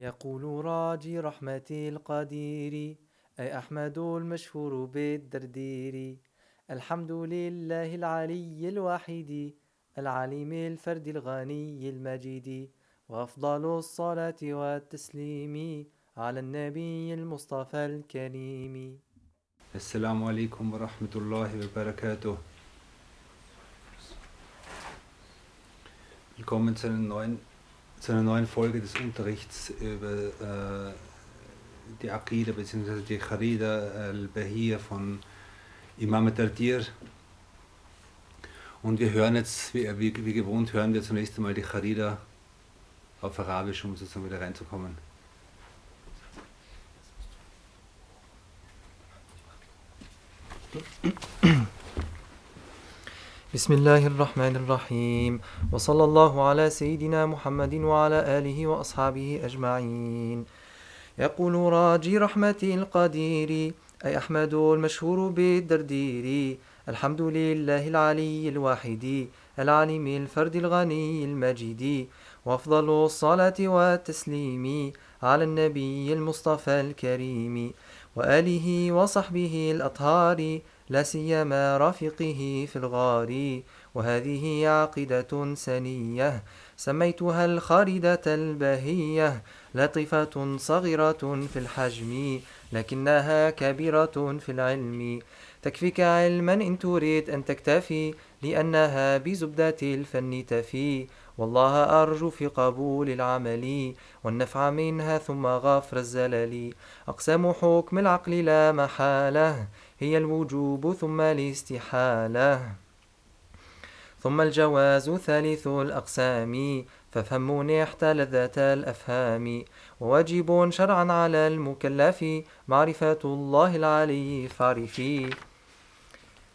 يقول راجي رحمة القدير أي أحمد المشهور بالدردير. الحمد لله العلي الواحد العليم الفرد الغني المجيد. وأفضل الصلاة والتسليم على النبي المصطفى الكريم. alaikum wa rahmatullahi wa barakatuh. Willkommen zu einer neuen, zu einer neuen Folge des Unterrichts über äh, die Aqidah bzw. die Kharida al-Bahir von Imam Tardir. Und wir hören jetzt, wie, wie, wie gewohnt, hören wir zunächst einmal die Kharida auf Arabisch, um sozusagen wieder reinzukommen. بسم الله الرحمن الرحيم. وصلى الله على سيدنا محمد وعلى آله وأصحابه أجمعين. يقول راجي رحمة القدير أي أحمد المشهور بالدردير الحمد لله العلي الواحد العليم الفرد الغني المجيد وأفضل الصلاة والتسليم على النبي المصطفى الكريم وآله وصحبه الأطهار لا سيما رافقه في الغار وهذه عقيدة سنية. سميتها الخاردة البهية لطيفة صغيرة في الحجم لكنها كبيرة في العلم. تكفيك علما إن تريد أن تكتفي لأنها بزبدة الفن تفي. والله أرجو في قبول العمل والنفع منها ثم غفر الزلل. أقسام حكم العقل لا محالة هي الوجوب ثم الاستحالة. ثم الجواز ثالث الأقسام فافهم نحت لذة الأفهام. وواجب شرعا على المكلف معرفة الله العلي فاعرفي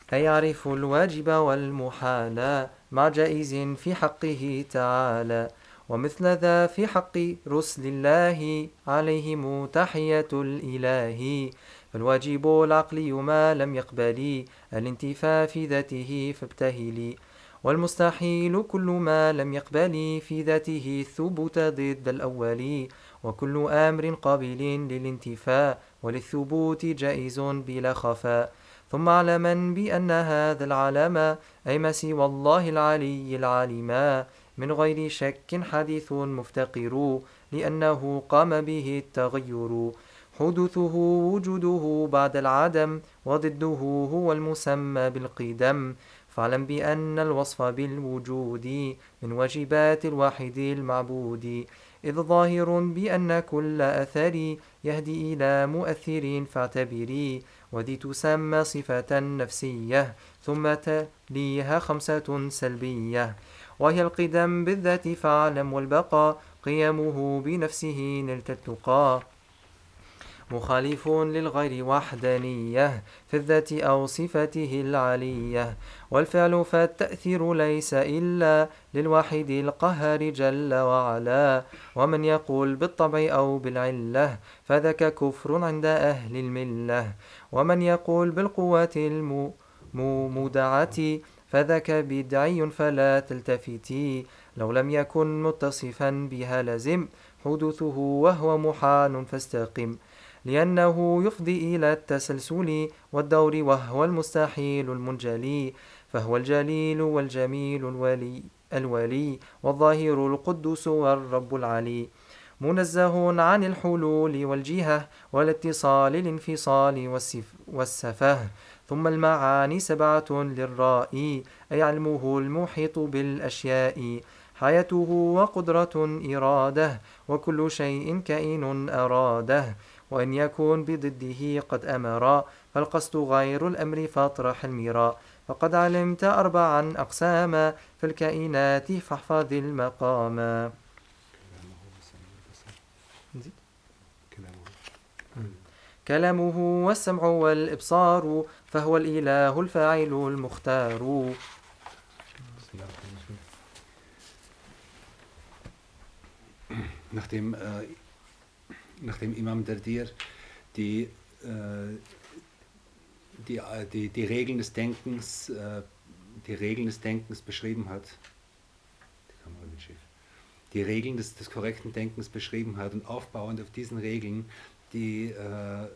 فيعرف الواجب والمحال مع جائز في حقه تعالى. ومثل ذا في حق رسل الله عليهم تحية الإله. فالواجب العقلي ما لم يقبل الانتفاء في ذاته فابتهلي والمستحيل كل ما لم يقبل في ذاته الثبوت ضد الأول. وكل أمر قابل للانتفاء وللثبوت جائز بلا خفاء ثم اعلما بأن هذا العلم أي ما سوى الله العلي العالما من غير شك حديث مفتقر لأنه قام به التغير. حدوثه وجوده بعد العدم وضده هو المسمى بالقدم. فاعلم بأن الوصف بالوجود من واجبات الواحد المعبود إذ ظاهر بأن كل أثر يهدي إلى مؤثر فاعتبري وذي تسمى صفة نفسية ثم تليها خمسة سلبية. وهي القدم بالذات فاعلم والبقاء قيامه بنفسه نلت التقى. مخالف للغير وحدانية في الذات أو صفته العلية والفعل فالتأثير ليس إلا للواحد القهار جل وعلا. ومن يقول بالطبع أو بالعلة فذاك كفر عند أهل الملة. ومن يقول بالقوة المودعة فذاك بدعي فلا تلتفتي لو لم يكن متصفا بها لزم حدوثه وهو محال فاستقم. لأنه يفضي إلى التسلسل والدور وهو المستحيل المنجلي فهو الجليل والجميل الولي الولي والظاهر القدوس والرب العلي. منزه عن الحلول والجهة والاتصال الانفصال والسفه. ثم المعاني سبعة للرائي أي علمه المحيط بالأشياء. حياته وقدرة إرادة وكل شيء كائن أراده. وإن يكون بضده قد أمر فالقصد غير الأمر فاطرح الميراء فقد علمت أربعا أقساما في الكائنات فاحفظ المقام. كلامه والسمع والإبصار فهو الإله الفاعل المختار. Nachdem, äh, nachdem Imam Dardir die, äh, die, die, die Regeln des Denkens, äh, die Regeln des Denkens beschrieben hat, die Kamera schief, die Regeln des, des korrekten Denkens beschrieben hat und aufbauend auf diesen Regeln die, äh,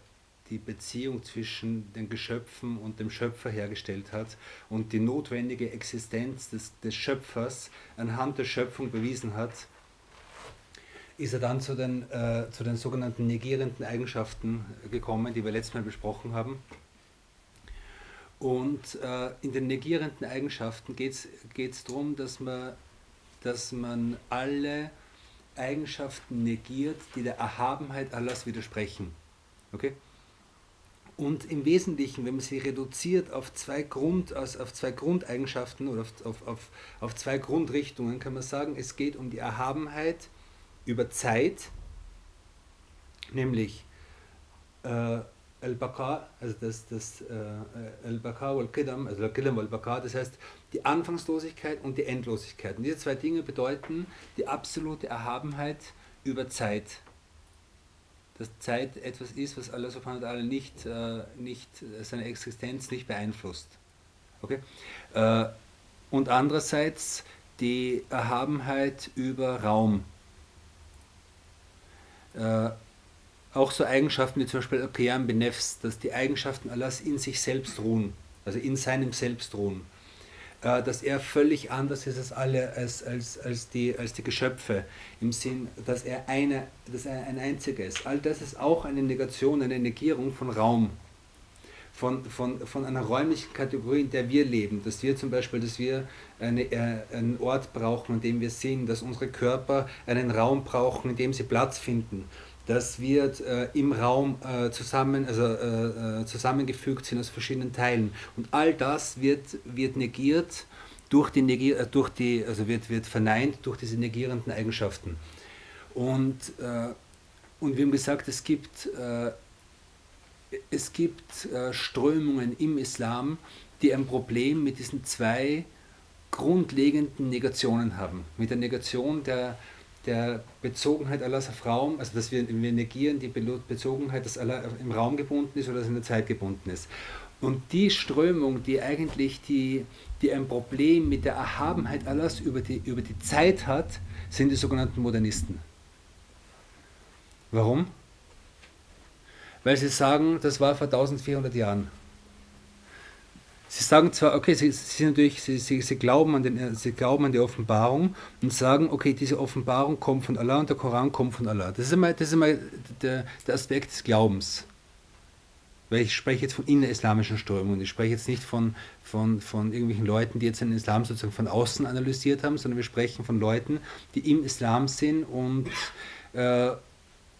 die Beziehung zwischen den Geschöpfen und dem Schöpfer hergestellt hat und die notwendige Existenz des, des Schöpfers anhand der Schöpfung bewiesen hat, ist er dann zu den, äh, zu den sogenannten negierenden Eigenschaften gekommen, die wir letztes Mal besprochen haben. Und äh, in den negierenden Eigenschaften geht es darum, dass man, dass man alle Eigenschaften negiert, die der Erhabenheit Allahs widersprechen. Okay? Und im Wesentlichen, wenn man sie reduziert auf zwei, Grund, auf zwei Grundeigenschaften oder auf, auf, auf, auf zwei Grundrichtungen, kann man sagen, es geht um die Erhabenheit über Zeit, nämlich äh, Al-Baqa, also das, das äh, Al-Baqa wal-Qidam, also Al-Qidam wal-Baqa, das heißt die Anfangslosigkeit und die Endlosigkeit. Und diese zwei Dinge bedeuten die absolute Erhabenheit über Zeit. Dass Zeit etwas ist, was Allah subhanahu wa ta'ala nicht, äh, nicht, seine Existenz nicht beeinflusst. Okay? Äh, und andererseits die Erhabenheit über Raum. Äh, auch so Eigenschaften wie zum Beispiel Qiyam Benefs, dass die Eigenschaften Allahs in sich selbst ruhen, also in seinem Selbst ruhen. Äh, dass er völlig anders ist als alle, als, als, als, die, als die Geschöpfe, im Sinn, dass er, eine, dass er ein einziger ist. All das ist auch eine Negation, eine Negierung von Raum, von, von, von einer räumlichen Kategorie, in der wir leben. Dass wir zum Beispiel, dass wir eine, äh, einen Ort brauchen, an dem wir sind, dass unsere Körper einen Raum brauchen, in dem sie Platz finden das wird äh, im Raum äh, zusammen, also, äh, äh, zusammengefügt sind aus verschiedenen Teilen. Und all das wird, wird negiert durch die, äh, durch die also wird, wird verneint durch diese negierenden Eigenschaften. Und, äh, und wir haben gesagt, es gibt, es gibt Strömungen im Islam, die ein Problem mit diesen zwei grundlegenden Negationen haben. Mit der Negation der der Bezogenheit Allahs auf Raum, also dass wir, wir negieren die Bezogenheit, dass Allah im Raum gebunden ist oder dass er in der Zeit gebunden ist. Und die Strömung, die eigentlich die, die ein Problem mit der Erhabenheit Allahs über die, über die Zeit hat, sind die sogenannten Modernisten. Warum? Weil sie sagen, das war vor 1400 Jahren. Sie sagen zwar, okay, sie, sie, natürlich, sie, sie, sie, glauben an den, sie glauben an die Offenbarung und sagen, okay, diese Offenbarung kommt von Allah und der Koran kommt von Allah. Das ist immer, das ist immer der, der Aspekt des Glaubens. Weil ich spreche jetzt von innerislamischen Strömungen. Ich spreche jetzt nicht von, von, von irgendwelchen Leuten, die jetzt den Islam sozusagen von außen analysiert haben, sondern wir sprechen von Leuten, die im Islam sind und äh,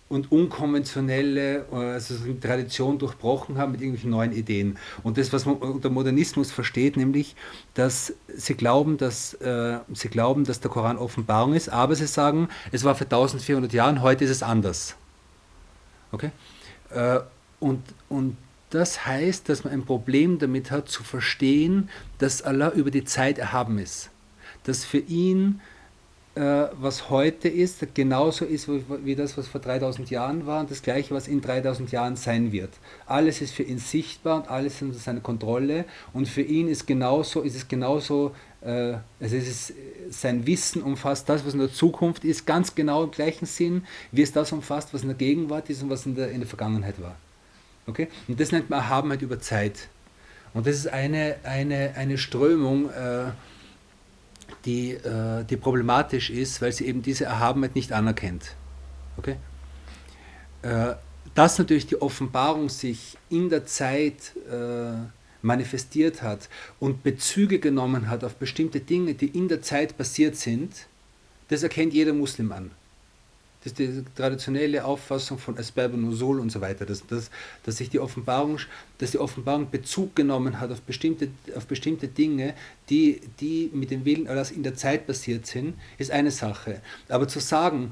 und unkonventionelle also Tradition durchbrochen haben mit irgendwelchen neuen Ideen. Und das, was man unter Modernismus versteht, nämlich, dass sie glauben, dass, äh, sie glauben, dass der Koran Offenbarung ist, aber sie sagen, es war vor 1400 Jahren, heute ist es anders. Okay? Äh, und, und das heißt, dass man ein Problem damit hat, zu verstehen, dass Allah über die Zeit erhaben ist. Dass für ihn was heute ist, genauso ist wie das, was vor 3000 Jahren war und das gleiche, was in 3000 Jahren sein wird. Alles ist für ihn sichtbar und alles ist unter seiner Kontrolle und für ihn ist genauso, ist es genauso, äh, also es ist, sein Wissen umfasst das, was in der Zukunft ist, ganz genau im gleichen Sinn, wie es das umfasst, was in der Gegenwart ist und was in der, in der Vergangenheit war. Okay? Und das nennt man Erhabenheit über Zeit. Und das ist eine, eine, eine Strömung, äh, die, äh, die problematisch ist, weil sie eben diese Erhabenheit nicht anerkennt. Okay? Äh, dass natürlich die Offenbarung sich in der Zeit äh, manifestiert hat und Bezüge genommen hat auf bestimmte Dinge, die in der Zeit passiert sind, das erkennt jeder Muslim an. Ist die traditionelle Auffassung von und Usul und so weiter, dass, dass, dass sich die Offenbarung, dass die Offenbarung Bezug genommen hat auf bestimmte, auf bestimmte Dinge, die, die mit dem Willen Allahs in der Zeit passiert sind, ist eine Sache. Aber zu sagen,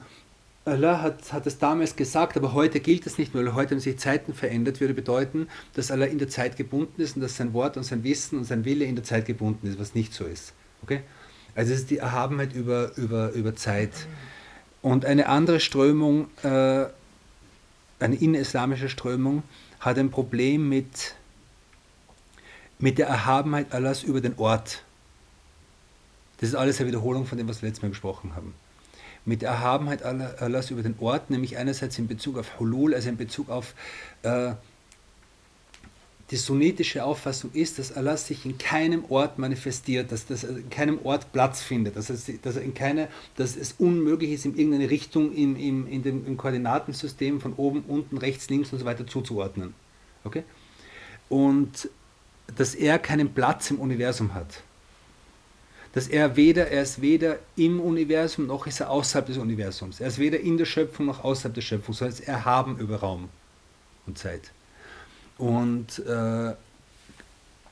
Allah hat, hat es damals gesagt, aber heute gilt es nicht mehr, weil heute haben sich Zeiten verändert, würde bedeuten, dass Allah in der Zeit gebunden ist und dass sein Wort und sein Wissen und sein Wille in der Zeit gebunden ist, was nicht so ist. Okay? Also es ist die Erhabenheit über, über, über Zeit. Und eine andere Strömung, äh, eine innerislamische Strömung, hat ein Problem mit, mit der Erhabenheit Allahs über den Ort. Das ist alles eine Wiederholung von dem, was wir letztes Mal gesprochen haben. mit der Erhabenheit Allahs über den Ort, nämlich einerseits in Bezug auf Hulul, also in Bezug auf äh, die sunnitische Auffassung ist, dass Allah sich in keinem Ort manifestiert, dass, er in keinem Ort Platz findet, dass, es, dass, in keine, dass es unmöglich ist, in irgendeine Richtung im, im, in dem, im Koordinatensystem von oben, unten, rechts, links und so weiter zuzuordnen. Okay? Und dass er keinen Platz im Universum hat. Dass er weder, er ist weder im Universum noch ist er außerhalb des Universums. Er ist weder in der Schöpfung noch außerhalb der Schöpfung, sondern er erhaben über Raum und Zeit. Und äh,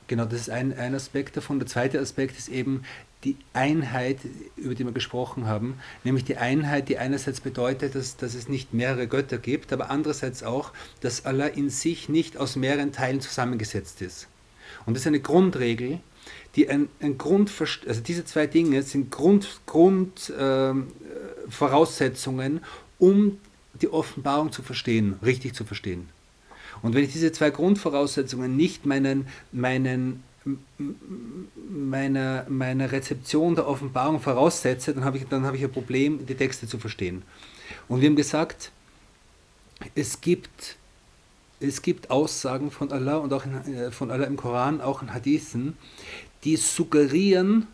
genau, das ist ein, ein Aspekt davon. Der zweite Aspekt ist eben die Einheit, über die wir gesprochen haben, nämlich die Einheit, die einerseits bedeutet, dass, dass es nicht mehrere Götter gibt, aber andererseits auch, dass Allah in sich nicht aus mehreren Teilen zusammengesetzt ist. Und das ist eine Grundregel, die ein, ein Grund, also diese zwei Dinge sind Grundvoraussetzungen, ähm, äh, um die Offenbarung zu verstehen, richtig zu verstehen. Und wenn ich diese zwei Grundvoraussetzungen nicht meinen, meinen, meiner, meiner Rezeption der Offenbarung voraussetze, dann habe ich, dann ich ein Problem, die Texte zu verstehen. Und wir haben gesagt, es gibt, es gibt Aussagen von Allah und auch in, äh, von Allah im Koran, auch in Hadithen, die suggerieren,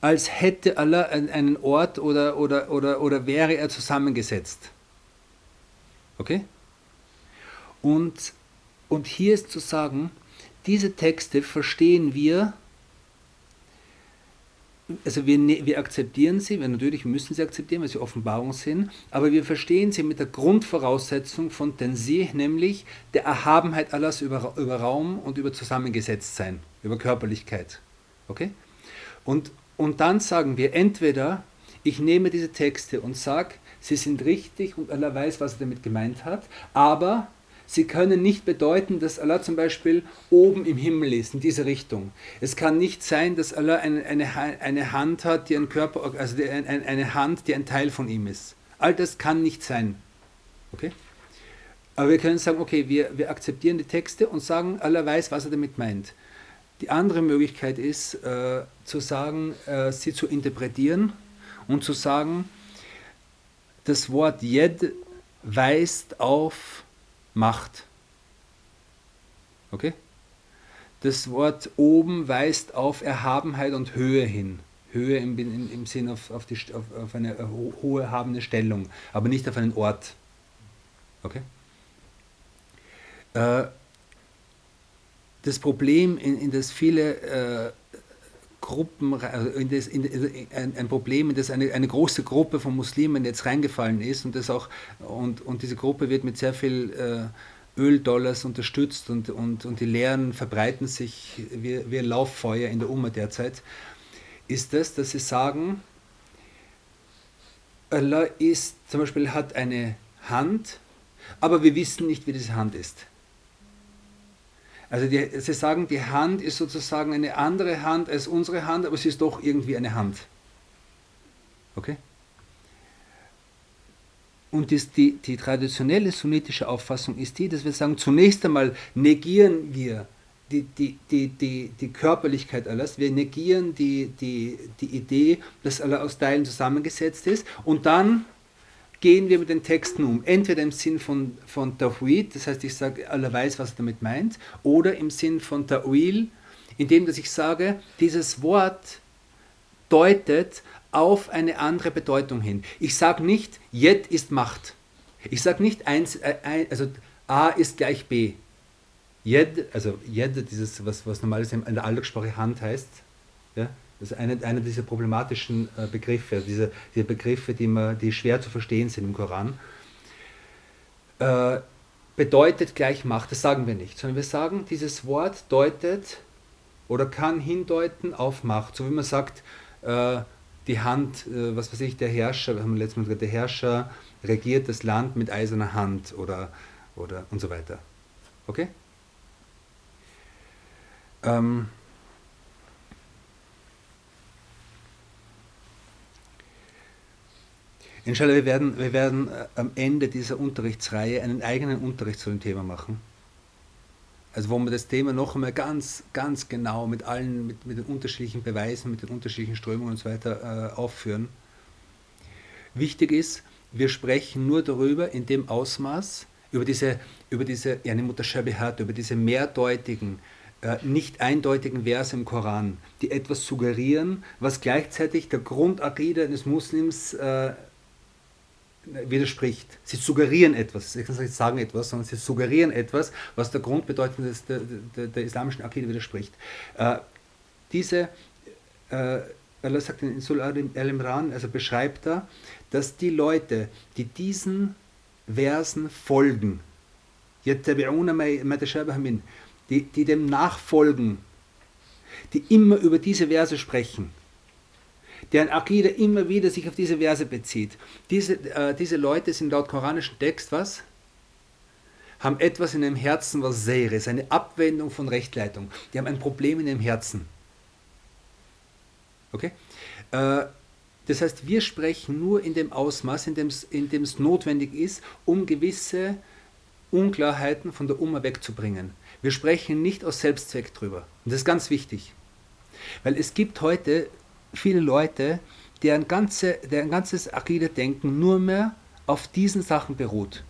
als hätte Allah einen Ort oder, oder, oder, oder wäre er zusammengesetzt. Okay? Und, und hier ist zu sagen, diese Texte verstehen wir, also wir, ne, wir akzeptieren sie, wir natürlich müssen sie akzeptieren, weil sie Offenbarung sind, aber wir verstehen sie mit der Grundvoraussetzung von Tensih, nämlich der Erhabenheit Allahs über, über Raum und über Zusammengesetztsein, über Körperlichkeit. Okay? Und, und dann sagen wir entweder, ich nehme diese Texte und sage, sie sind richtig und Allah weiß, was er damit gemeint hat, aber Sie können nicht bedeuten, dass Allah zum Beispiel oben im Himmel ist, in diese Richtung. Es kann nicht sein, dass Allah eine, eine, eine Hand hat, die ein Körper, also die, eine, eine Hand, die ein Teil von ihm ist. All das kann nicht sein. Okay? Aber wir können sagen, okay, wir, wir akzeptieren die Texte und sagen, Allah weiß, was er damit meint. Die andere Möglichkeit ist, äh, zu sagen, äh, sie zu interpretieren und zu sagen, das Wort Jed weist auf Macht. Okay? Das Wort oben weist auf Erhabenheit und Höhe hin. Höhe im, im, im Sinn auf, auf, die, auf, auf eine hohe habende Stellung, aber nicht auf einen Ort. Okay? Äh, das Problem, in, in das viele äh, Gruppen, also in das, in, ein, ein, Problem, in das eine, eine große Gruppe von Muslimen jetzt reingefallen ist und, das auch, und, und diese Gruppe wird mit sehr viel äh, Öldollars unterstützt und, und, und die Lehren verbreiten sich wie, wie ein Lauffeuer in der Umma derzeit, ist das, dass sie sagen, Allah ist, zum Beispiel hat eine Hand, aber wir wissen nicht, wie diese Hand ist. Also die, sie sagen, die Hand ist sozusagen eine andere Hand als unsere Hand, aber sie ist doch irgendwie eine Hand. Okay? Und das, die, die traditionelle sunnitische Auffassung ist die, dass wir sagen, zunächst einmal negieren wir die, die, die, die, die Körperlichkeit alles, wir negieren die, die, die Idee, dass Allah aus Teilen zusammengesetzt ist und dann gehen wir mit den Texten um. Entweder im Sinn von, von Tawhid, das heißt, ich sage, Allah weiß, was er damit meint, oder im Sinn von Ta'wil, indem dass ich sage, dieses Wort deutet auf eine andere Bedeutung hin. Ich sage nicht, Yet ist Macht. Ich sage nicht, eins, äh, also A ist gleich B. Yed, also Yed, dieses, was, was normalerweise in der Alltagssprache Hand heißt, ja, das ist einer, einer dieser problematischen äh, Begriffe, diese, diese Begriffe, die, man, die schwer zu verstehen sind im Koran. Äh, bedeutet gleich Macht, das sagen wir nicht, sondern wir sagen, dieses Wort deutet oder kann hindeuten auf Macht. So wie man sagt, äh, die Hand, äh, was weiß ich, der Herrscher, wir haben letztes Mal gesagt, der Herrscher regiert das Land mit eiserner Hand oder, oder und so weiter. Okay? Ähm, Inshallah, wir werden, wir werden äh, am Ende dieser Unterrichtsreihe einen eigenen Unterricht zu dem Thema machen. Also wo wir das Thema noch einmal ganz, ganz genau mit allen, mit, mit den unterschiedlichen Beweisen, mit den unterschiedlichen Strömungen und so weiter äh, aufführen. wichtig ist, wir sprechen nur darüber in dem Ausmaß, über diese, über diese Yani Mutashabihat, über diese mehrdeutigen, äh, nicht eindeutigen Verse im Koran, die etwas suggerieren, was gleichzeitig der Grundakide des Muslims äh, widerspricht. Sie suggerieren etwas, nicht sagen etwas, sondern sie suggerieren etwas, was der Grundbedeutung des, der, der, der islamischen Akide widerspricht. Äh, diese, äh, Allah sagt in Sul al-Imran, also beschreibt er, dass die Leute, die diesen Versen folgen, die, die dem nachfolgen, die immer über diese Verse sprechen, deren Akide immer wieder sich auf diese Verse bezieht. Diese, äh, diese Leute sind laut koranischen Text was? Haben etwas in ihrem Herzen, was Seire ist, eine Abwendung von Rechtleitung. Die haben ein Problem in ihrem Herzen. Okay? Äh, das heißt, wir sprechen nur in dem Ausmaß, in dem es notwendig ist, um gewisse Unklarheiten von der Umma wegzubringen. Wir sprechen nicht aus Selbstzweck drüber. Und das ist ganz wichtig. Weil es gibt heute viele Leute, deren, ganze, deren ganzes Akide-Denken nur mehr auf diesen Sachen beruht.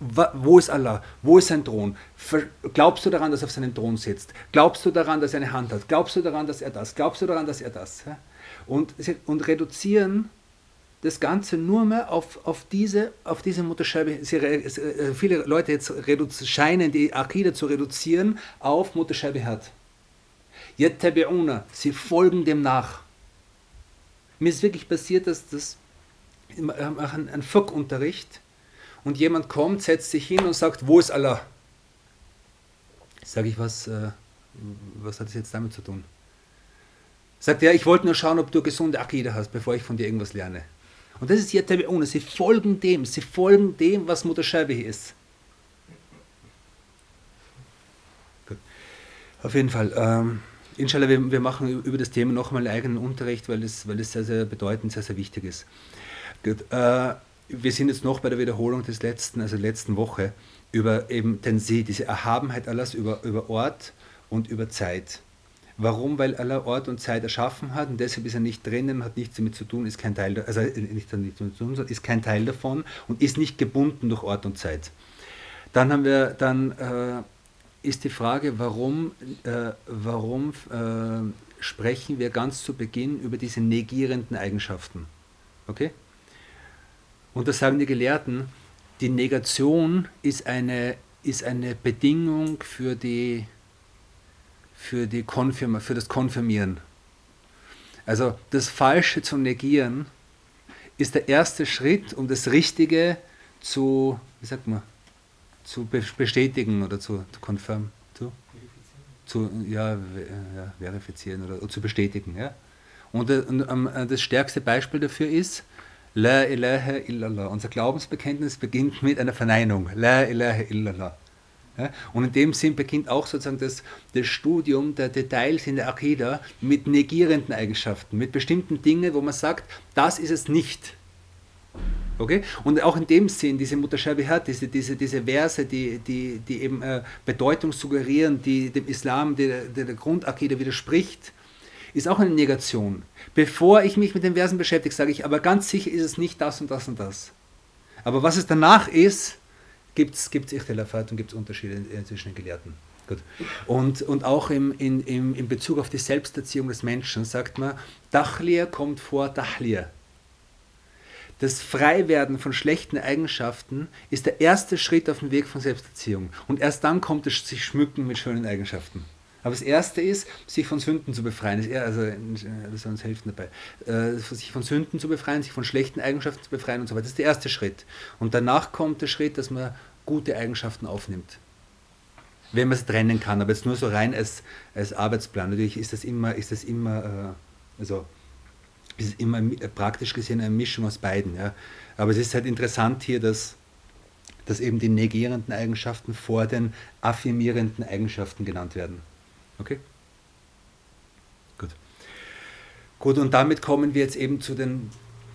Wo ist Allah? Wo ist sein Thron? Glaubst du daran, dass er auf seinem Thron sitzt? Glaubst du daran, dass er eine Hand hat? Glaubst du daran, dass er das? Glaubst du daran, dass er das? Und, und reduzieren das Ganze nur mehr auf, auf diese, auf diese Mutterscheibe. Äh, viele Leute jetzt scheinen die Akide zu reduzieren auf Mutterscheibe hat. Sie folgen dem nach. Mir ist wirklich passiert, dass das machen einen Fiqh-Unterricht und jemand kommt, setzt sich hin und sagt, wo ist Allah? Sage ich, was, äh, was hat das jetzt damit zu tun? Sagt er, ich wollte nur schauen, ob du gesunde Akide hast, bevor ich von dir irgendwas lerne. Und das ist Yatabi'una, sie folgen dem, sie folgen dem, was Mutter Shabihi ist. Gut. Auf jeden Fall. Ähm, Inshallah, wir, wir machen über das Thema nochmal einen eigenen Unterricht, weil es, weil es sehr, sehr bedeutend, sehr, sehr wichtig ist. Gut, äh, wir sind jetzt noch bei der Wiederholung des letzten, also letzten Woche, über eben den See, diese Erhabenheit Allahs über, über Ort und über Zeit. Warum? Weil Allah Ort und Zeit erschaffen hat und deshalb ist er nicht drinnen, hat nichts damit zu tun, ist kein Teil, also nicht damit zu tun, ist kein Teil davon und ist nicht gebunden durch Ort und Zeit. Dann haben wir dann äh, ist die Frage, warum, äh, warum äh, sprechen wir ganz zu Beginn über diese negierenden Eigenschaften. Okay? Und da sagen die Gelehrten, die Negation ist eine, ist eine Bedingung für, die, für, die Konfirma, für das Konfirmieren. Also das Falsche zu negieren ist der erste Schritt, um das Richtige zu, wie sagt man, zu bestätigen oder zu, confirm, zu, zu ja, ja, verifizieren oder, oder, zu bestätigen. Ja? Und, äh, und um, äh, das stärkste Beispiel dafür ist, La ilaha illallah. Unser Glaubensbekenntnis beginnt mit einer Verneinung. La ilaha illallah. Ja? Und in dem Sinn beginnt auch sozusagen das, das Studium der Details in der Akida mit negierenden Eigenschaften, mit bestimmten Dingen, wo man sagt, das ist es nicht. Okay? Und auch in dem Sinn, diese Mutashabihat, diese, diese, diese Verse, die, die, die eben äh, Bedeutung suggerieren, die dem Islam, der, der, der Grundakide widerspricht, ist auch eine Negation. Bevor ich mich mit den Versen beschäftige, sage ich, aber ganz sicher ist es nicht das und das und das. Aber was es danach ist, gibt es Ichtilafat und gibt es Unterschiede zwischen den Gelehrten. Gut. Und, und auch im, in, im, in Bezug auf die Selbsterziehung des Menschen sagt man, Dachlir kommt vor Dachlir. Das Freiwerden von schlechten Eigenschaften ist der erste Schritt auf dem Weg von Selbsterziehung. Und erst dann kommt es sich schmücken mit schönen Eigenschaften. Aber das erste ist, sich von Sünden zu befreien. Das, also, das soll uns helfen dabei. Äh, sich von Sünden zu befreien, sich von schlechten Eigenschaften zu befreien und so weiter. Das ist der erste Schritt. Und danach kommt der Schritt, dass man gute Eigenschaften aufnimmt. Wenn man es trennen kann, aber jetzt nur so rein als, als Arbeitsplan. Natürlich ist das immer, ist das immer äh, also ist immer praktisch gesehen eine Mischung aus beiden. Ja. Aber es ist halt interessant hier, dass, dass eben die negierenden Eigenschaften vor den affirmierenden Eigenschaften genannt werden. Okay? Gut. Gut, und damit kommen wir jetzt eben zu den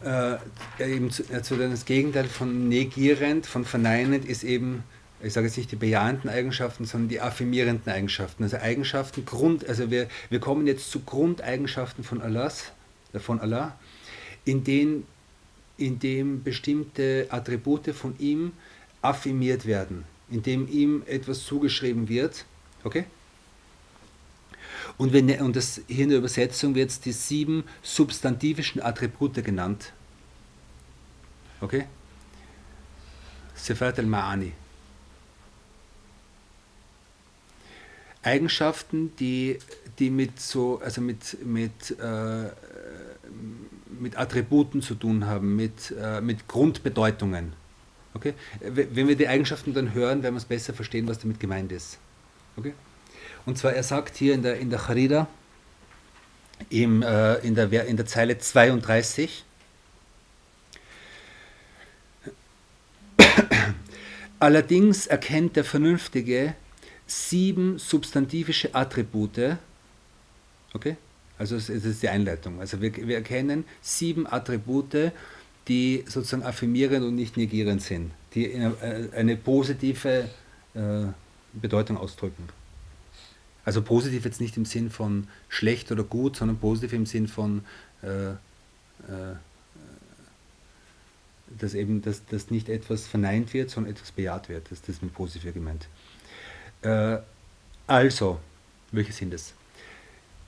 äh, eben zu, äh, zu das Gegenteil von negierend, von verneinend ist eben, ich sage jetzt nicht die bejahenden Eigenschaften, sondern die affirmierenden Eigenschaften. Also Eigenschaften, Grund, also wir, wir kommen jetzt zu Grundeigenschaften von Allahs, von Allah, in denen in dem bestimmte Attribute von ihm affirmiert werden, in dem ihm etwas zugeschrieben wird. Okay? Und, wenn, und das, hier in der Übersetzung wird es die sieben substantivischen Attribute genannt. Okay? Sifat al-Ma'ani. Eigenschaften, die, die mit so, also mit, mit, äh, mit Attributen zu tun haben, mit, äh, mit Grundbedeutungen. Okay? Wenn wir die Eigenschaften dann hören, werden wir es besser verstehen, was damit gemeint ist. Okay? Und zwar, er sagt hier in der, in der Charida, im, äh, in, der, in der Zeile 32, Allerdings erkennt der Vernünftige sieben substantivische Attribute. Okay? Also es ist die Einleitung. Also wir, wir erkennen sieben Attribute, die sozusagen affirmierend und nicht negierend sind, die eine, äh, eine positive äh, Bedeutung ausdrücken. Also positiv jetzt nicht im Sinn von schlecht oder gut, sondern positiv im Sinn von, äh, äh, dass eben dass, dass nicht etwas verneint wird, sondern etwas bejaht wird. Das, das ist mit positiv gemeint. Äh, also, welche sind es?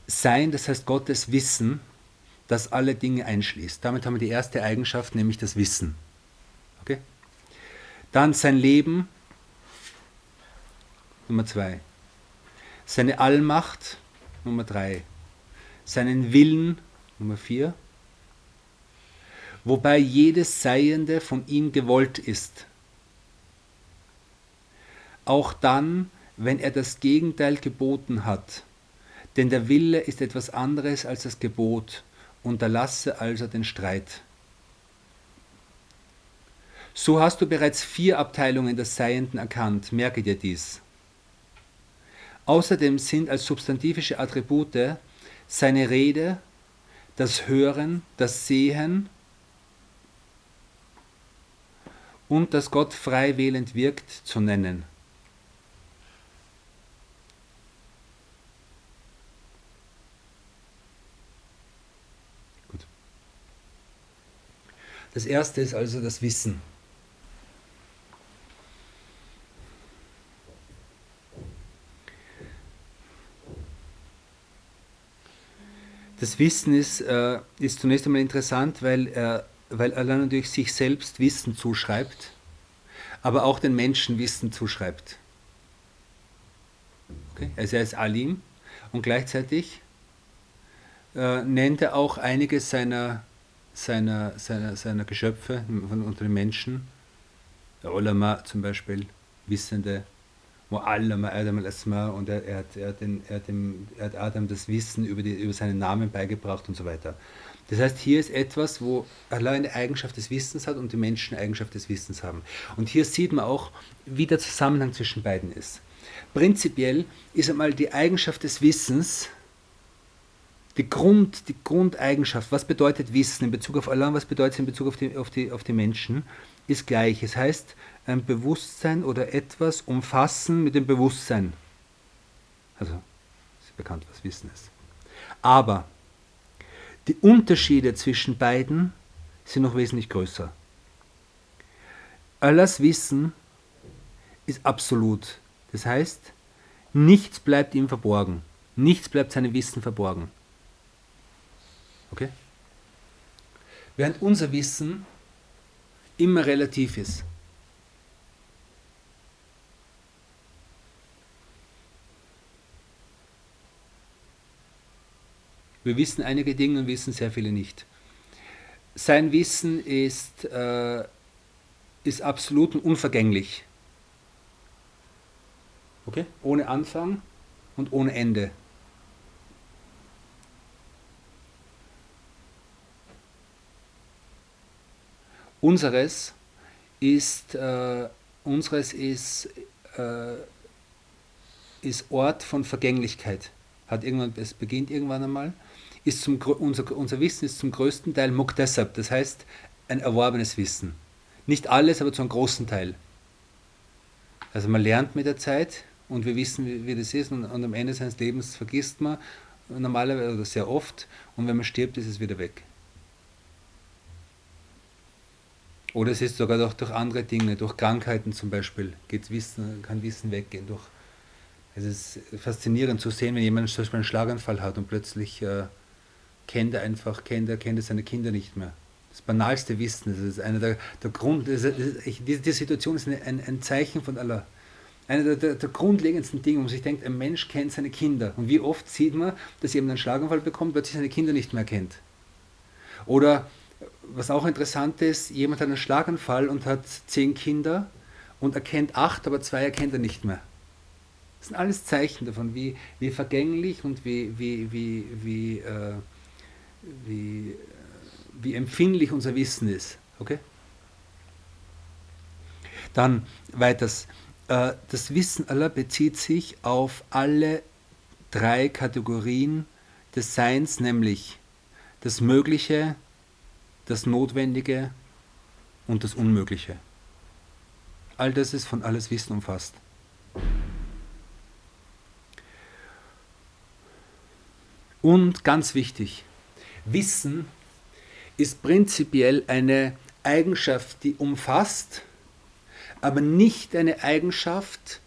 Sein, das heißt Gottes Wissen, das alle Dinge einschließt. Damit haben wir die erste Eigenschaft, nämlich das Wissen. Okay? Dann sein Leben, Nummer zwei. Seine Allmacht, Nummer drei. Seinen Willen, Nummer vier. Wobei jedes Seiende von ihm gewollt ist. Auch dann, wenn er das Gegenteil geboten hat. Denn der Wille ist etwas anderes als das Gebot. Unterlasse also den Streit. So hast du bereits vier Abteilungen des Seienden erkannt, merke dir dies. Außerdem sind als substantivische Attribute seine Rede, das Hören, das Sehen und dass Gott frei wählend wirkt zu nennen. Das erste ist also das Wissen. Das Wissen ist, äh, ist zunächst einmal interessant, weil er, weil er natürlich sich selbst Wissen zuschreibt, aber auch den Menschen Wissen zuschreibt. Okay? Also er ist Alim und gleichzeitig äh, nennt er auch einige seiner, seiner, seiner, seiner Geschöpfe von, unter den Menschen, der Ulama zum Beispiel, Wissende, Mu'allama Adam al-Asma und er, er, hat, er, hat den, er, hat dem, er hat Adam das Wissen über, die, über seinen Namen beigebracht und so weiter. Das heißt, hier ist etwas, wo Allah eine Eigenschaft des Wissens hat und die Menschen eine Eigenschaft des Wissens haben. Und hier sieht man auch, wie der Zusammenhang zwischen beiden ist. Prinzipiell ist einmal die Eigenschaft des Wissens die, Grund, die Grundeigenschaft, was bedeutet Wissen in Bezug auf Allah, was bedeutet es in Bezug auf die, auf die, auf die Menschen, ist gleich. Es heißt, ein Bewusstsein oder etwas umfassen mit dem Bewusstsein. Also, ist bekannt, was Wissen ist. Aber die Unterschiede zwischen beiden sind noch wesentlich größer. Allahs Wissen ist absolut. Das heißt, nichts bleibt ihm verborgen. Nichts bleibt seinem Wissen verborgen. Okay? Während unser Wissen immer relativ ist. Wir wissen einige Dinge und wissen sehr viele nicht. Sein Wissen ist, äh, ist absolut und unvergänglich. Okay? Ohne Anfang und ohne Ende. Unseres ist, äh, unseres ist, äh, ist Ort von Vergänglichkeit. Hat irgendwann, es beginnt irgendwann einmal. Ist zum, unser, unser Wissen ist zum größten Teil Muktesab, das heißt ein erworbenes Wissen. Nicht alles, aber zu einem großen Teil. Also man lernt mit der Zeit und wir wissen, wie, wie das ist und, und, am Ende seines Lebens vergisst man normalerweise oder sehr oft und wenn man stirbt, ist es wieder weg. Oder es ist sogar durch, durch andere Dinge, durch Krankheiten zum Beispiel, geht Wissen, kann Wissen weggehen. Durch, es ist faszinierend zu sehen, wenn jemand zum Beispiel einen Schlaganfall hat und plötzlich äh, kennt er einfach, kennt er, kennt er seine Kinder nicht mehr. Das banalste Wissen, das ist einer der, der Grund, das ist, das ist, diese, Situation ist ein, ein Zeichen von Allah. Einer der, der, der, grundlegendsten Dinge, wo man sich denkt, ein Mensch kennt seine Kinder. Und wie oft sieht man, dass jemand einen Schlaganfall bekommt, sich seine Kinder nicht mehr kennt. Oder was auch interessant ist, jemand hat einen Schlaganfall und hat zehn Kinder und erkennt acht, aber zwei erkennt er nicht mehr. Das sind alles Zeichen davon, wie, wie vergänglich und wie, wie, wie, wie, äh, wie, wie empfindlich unser Wissen ist. Okay? Dann weiters. Äh, das Wissen aller bezieht sich auf alle drei Kategorien des Seins, nämlich das Mögliche, das Notwendige und das Unmögliche. All das ist von alles Wissen umfasst. Und ganz wichtig, Wissen ist prinzipiell eine Eigenschaft, die umfasst, aber nicht eine Eigenschaft,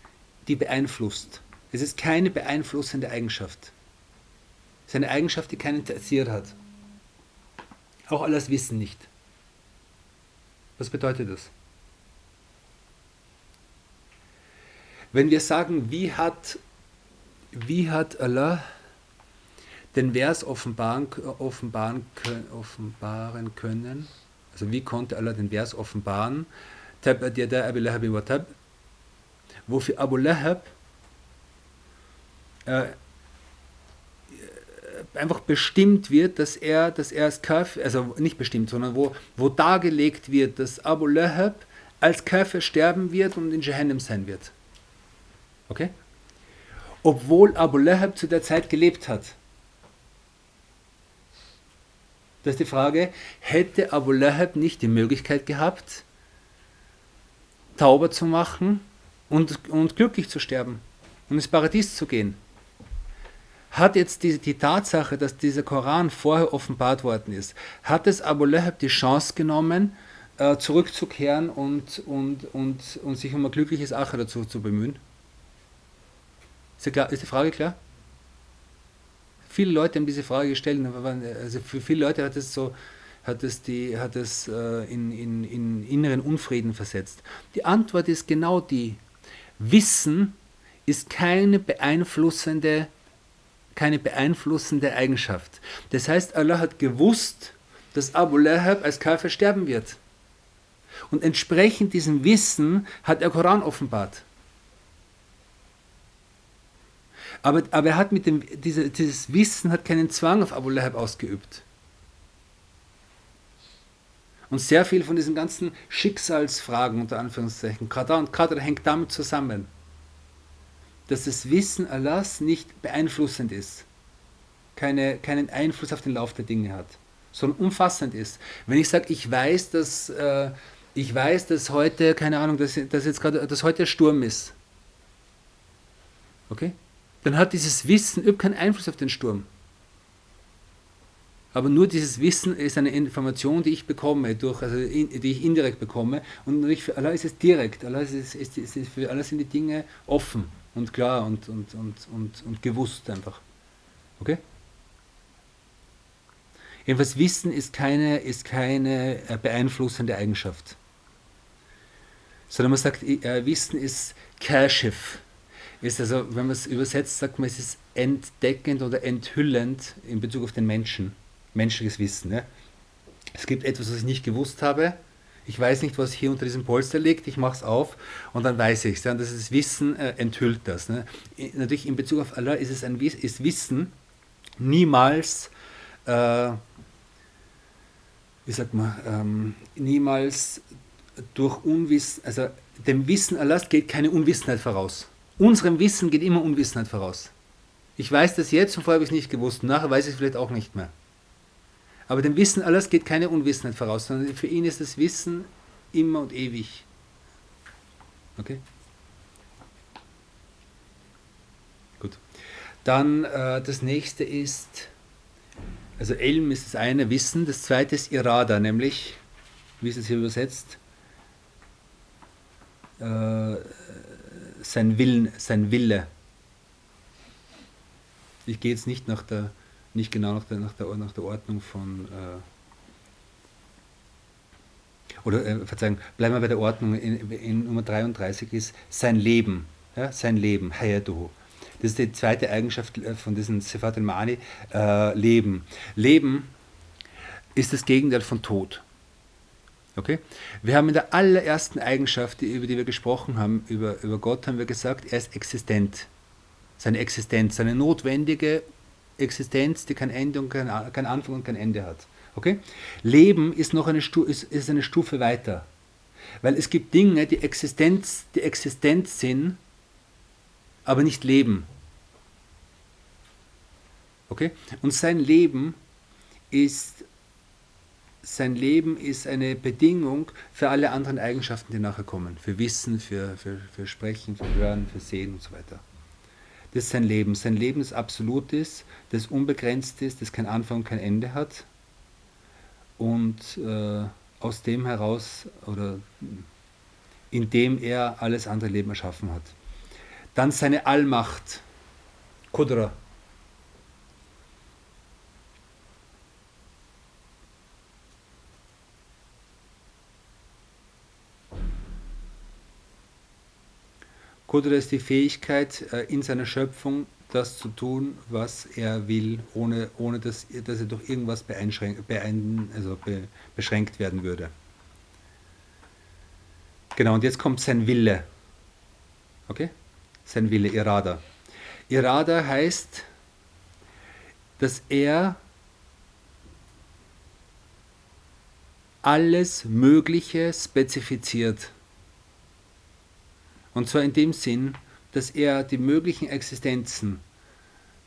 die beeinflusst. Es ist keine beeinflussende Eigenschaft. Es ist eine Eigenschaft, die keinen interessiert hat. Auch alles Wissen nicht. Was bedeutet das? Wenn wir sagen, wie hat, wie hat Allah den Vers offenbaren, offenbaren, offenbaren können, also wie konnte Allah den Vers offenbaren, Tabbat yada Abu Lahab wa Tab, wo für Abu Lahab äh, einfach bestimmt wird, dass er, dass er als Kafir, also nicht bestimmt, sondern wo, wo dargelegt wird, dass Abu Lahab als Kafir sterben wird und in Jahannam sein wird. Okay? Obwohl Abu Lahab zu der Zeit gelebt hat. Das ist die Frage, hätte Abu Lahab nicht die Möglichkeit gehabt, Tauber zu machen und, und glücklich zu sterben und ins Paradies zu gehen? Hat jetzt die, die Tatsache, dass dieser Koran vorher offenbart worden ist, hat es Abu Lahab die Chance genommen, äh, zurückzukehren und, und, und, und sich um ein glückliches Acher dazu zu bemühen? Ist die, ist die Frage klar? Viele Leute haben diese Frage gestellt, also für viele Leute hat es so, hat es, die, hat es äh, in, in, in inneren Unfrieden versetzt. Die Antwort ist genau die, Wissen ist keine beeinflussende keine beeinflussende Eigenschaft. Das heißt, Allah hat gewusst, dass Abu Lahab als Kafir sterben wird. Und entsprechend diesem Wissen hat er Koran offenbart. Aber, aber er hat mit dem, diese, dieses Wissen hat keinen Zwang auf Abu Lahab ausgeübt. Und sehr viel von diesen ganzen Schicksalsfragen, unter Anführungszeichen, gerade hängt damit zusammen dass das Wissen Allahs nicht beeinflussend ist, keine, keinen Einfluss auf den Lauf der Dinge hat, sondern umfassend ist. Wenn ich sage, ich weiß, dass äh, ich weiß, dass heute, keine Ahnung, dass, dass jetzt gerade, dass heute Sturm ist, okay, dann hat dieses Wissen überhaupt keinen Einfluss auf den Sturm. Aber nur dieses Wissen ist eine Information, die ich bekomme, durch, also in, die ich indirekt bekomme. Und für Allah ist es direkt. Allah ist, ist, ist, für Allah sind die Dinge offen und klar und, und, und, und, und gewusst einfach. Okay? Jedenfalls Wissen ist keine, ist keine äh, beeinflussende Eigenschaft. Sondern man sagt, äh, Wissen ist Kashif. Ist also, wenn man es übersetzt, sagt man, es ist entdeckend oder enthüllend in Bezug auf den Menschen. Menschliches Wissen. Ja? Es gibt etwas, was ich nicht gewusst habe, ich weiß nicht, was hier unter diesem Polster liegt, ich mache es auf und dann weiß ich es. Ja, das ist Wissen äh, enthüllt das. Ne? Natürlich in Bezug auf Allah ist es ein ist Wissen niemals, äh, wie sagt man, ähm, niemals durch Unwissen, also dem Wissen Allahs geht keine Unwissenheit voraus. Unserem Wissen geht immer Unwissenheit voraus. Ich weiß das jetzt und vorher habe ich es nicht gewusst, nachher weiß ich es vielleicht auch nicht mehr. Aber dem Wissen alles geht keine Unwissenheit voraus, sondern für ihn ist das Wissen immer und ewig. Okay? Gut. Dann äh, das nächste ist, also Elm ist das eine, Wissen, das zweite ist Irada, nämlich wie ist es hier übersetzt? Äh, sein Willen, sein Wille. Ich gehe jetzt nicht nach der, nicht genau nach der, nach der, nach der Ordnung von äh, oder äh, Verzeihung, bleiben wir bei der Ordnung, in, in, Nummer 33 ist sein Leben, ja, sein Leben, Hayatuhu. Das ist die zweite Eigenschaft äh, von diesem Sefat al-Ma'ani, äh, Leben. Leben ist das Gegenteil von Tod. Okay? Wir haben in der allerersten Eigenschaft, über die wir gesprochen haben, über, über Gott, haben wir gesagt, er ist existent. Seine Existenz, seine notwendige Existenz, die kein Ende und kein, kein Anfang und kein Ende hat. Okay? Leben ist noch eine, Stu ist, ist eine Stufe weiter. Weil es gibt Dinge, die Existenz, die Existenz sind, aber nicht leben. Okay? Und sein Leben ist sein Leben ist eine Bedingung für alle anderen Eigenschaften, die nachher kommen. Für Wissen, für, für, für Sprechen, für Hören, für Sehen und so weiter. Das ist sein Leben. Sein Leben ist absolut ist, das unbegrenzt ist, das kein Anfang und kein Ende hat und äh, aus dem heraus oder indem er alles andere Leben erschaffen hat. Dann seine Allmacht, Kudra. Kudra ist die Fähigkeit, äh, in seiner Schöpfung das zu tun, was er will, ohne, ohne dass, dass er durch irgendwas also be, beschränkt werden würde. Genau, und jetzt kommt sein Wille. Okay? Sein Wille, Irada. Irada heißt, dass er alles Mögliche spezifiziert. Und zwar in dem Sinn, dass er die möglichen Existenzen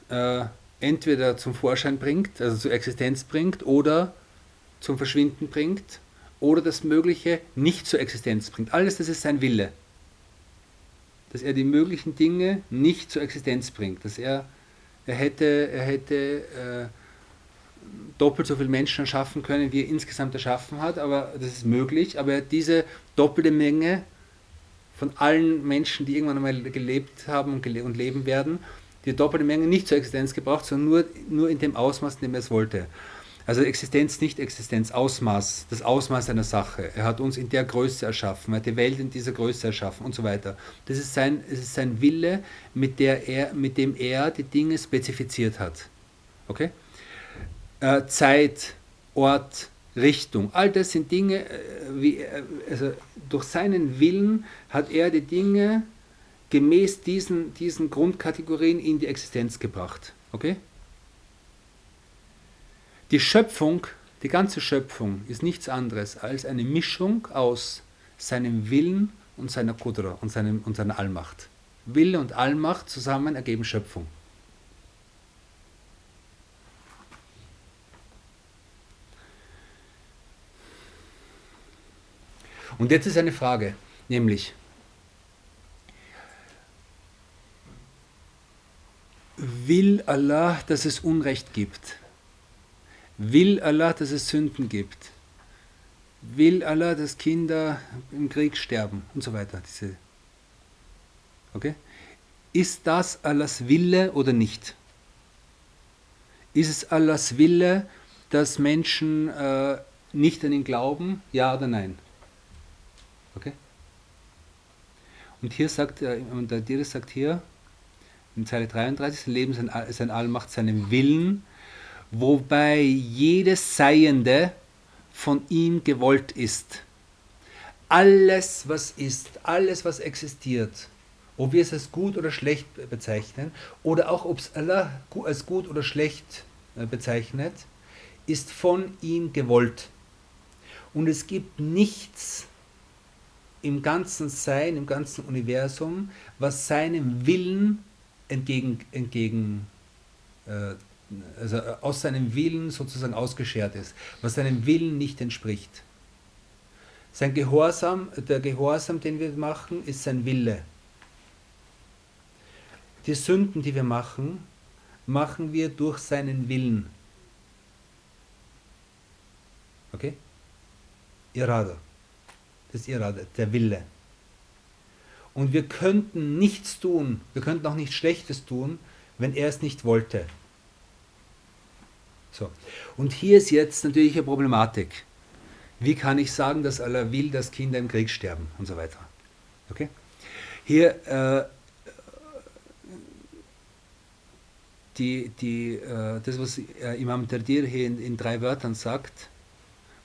äh, entweder zum Vorschein bringt, also zur Existenz bringt, oder zum Verschwinden bringt, oder das Mögliche nicht zur Existenz bringt. Alles das ist sein Wille. Dass er die möglichen Dinge nicht zur Existenz bringt. Dass er, er hätte, er hätte äh, doppelt so viele Menschen erschaffen können, wie er insgesamt erschaffen hat, aber das ist möglich, aber diese doppelte Menge von allen Menschen, die irgendwann einmal gelebt haben und, gele und leben werden, die doppelte Menge nicht zur Existenz gebracht, sondern nur, nur in dem Ausmaß, in dem er es wollte. Also Existenz, nicht Existenz, Ausmaß, das Ausmaß einer Sache. Er hat uns in der Größe erschaffen, er hat die Welt in dieser Größe erschaffen und so weiter. Das ist sein, das ist sein Wille, mit, der er, mit dem er die Dinge spezifiziert hat. Okay? Äh, Zeit, Ort, Richtung. All das sind Dinge, äh, wie, äh, also durch seinen Willen hat er die Dinge gemäß diesen, diesen Grundkategorien in die Existenz gebracht. Okay? Die Schöpfung, die ganze Schöpfung ist nichts anderes als eine Mischung aus seinem Willen und seiner Kudra und, seinem, und seiner Allmacht. Wille und Allmacht zusammen ergeben Schöpfung. Und jetzt ist eine Frage, nämlich, will Allah, dass es Unrecht gibt? Will Allah, dass es Sünden gibt? Will Allah, dass Kinder im Krieg sterben und so weiter? Diese okay? Ist das Allahs Wille oder nicht? Ist es Allahs Wille, dass Menschen äh, nicht an ihn glauben? Ja oder nein? Okay? Und hier sagt und der Dire sagt hier, in Zeile 33, sein Leben ist ein Allmacht seinem Willen, wobei jedes Seiende von ihm gewollt ist. Alles, was ist, alles, was existiert, ob wir es als gut oder schlecht bezeichnen, oder auch ob es Allah als gut oder schlecht äh, bezeichnet, ist von ihm gewollt. Und es gibt nichts, im ganzen Sein, im ganzen Universum, was seinem Willen entgegen, entgegen äh, also aus seinem Willen sozusagen ausgeschert ist, was seinem Willen nicht entspricht. Sein Gehorsam, der Gehorsam, den wir machen, ist sein Wille. Die Sünden, die wir machen, machen wir durch seinen Willen. Okay? Irada. Das Irada, der Wille. Und wir könnten nichts tun, wir könnten auch nichts Schlechtes tun, wenn er es nicht wollte. So. Und hier ist jetzt natürlich eine Problematik. Wie kann ich sagen, dass Allah will, dass Kinder im Krieg sterben und so weiter? Okay? Hier, äh, die, die, äh, das, was äh, Imam Dardir hier in, in drei Wörtern sagt,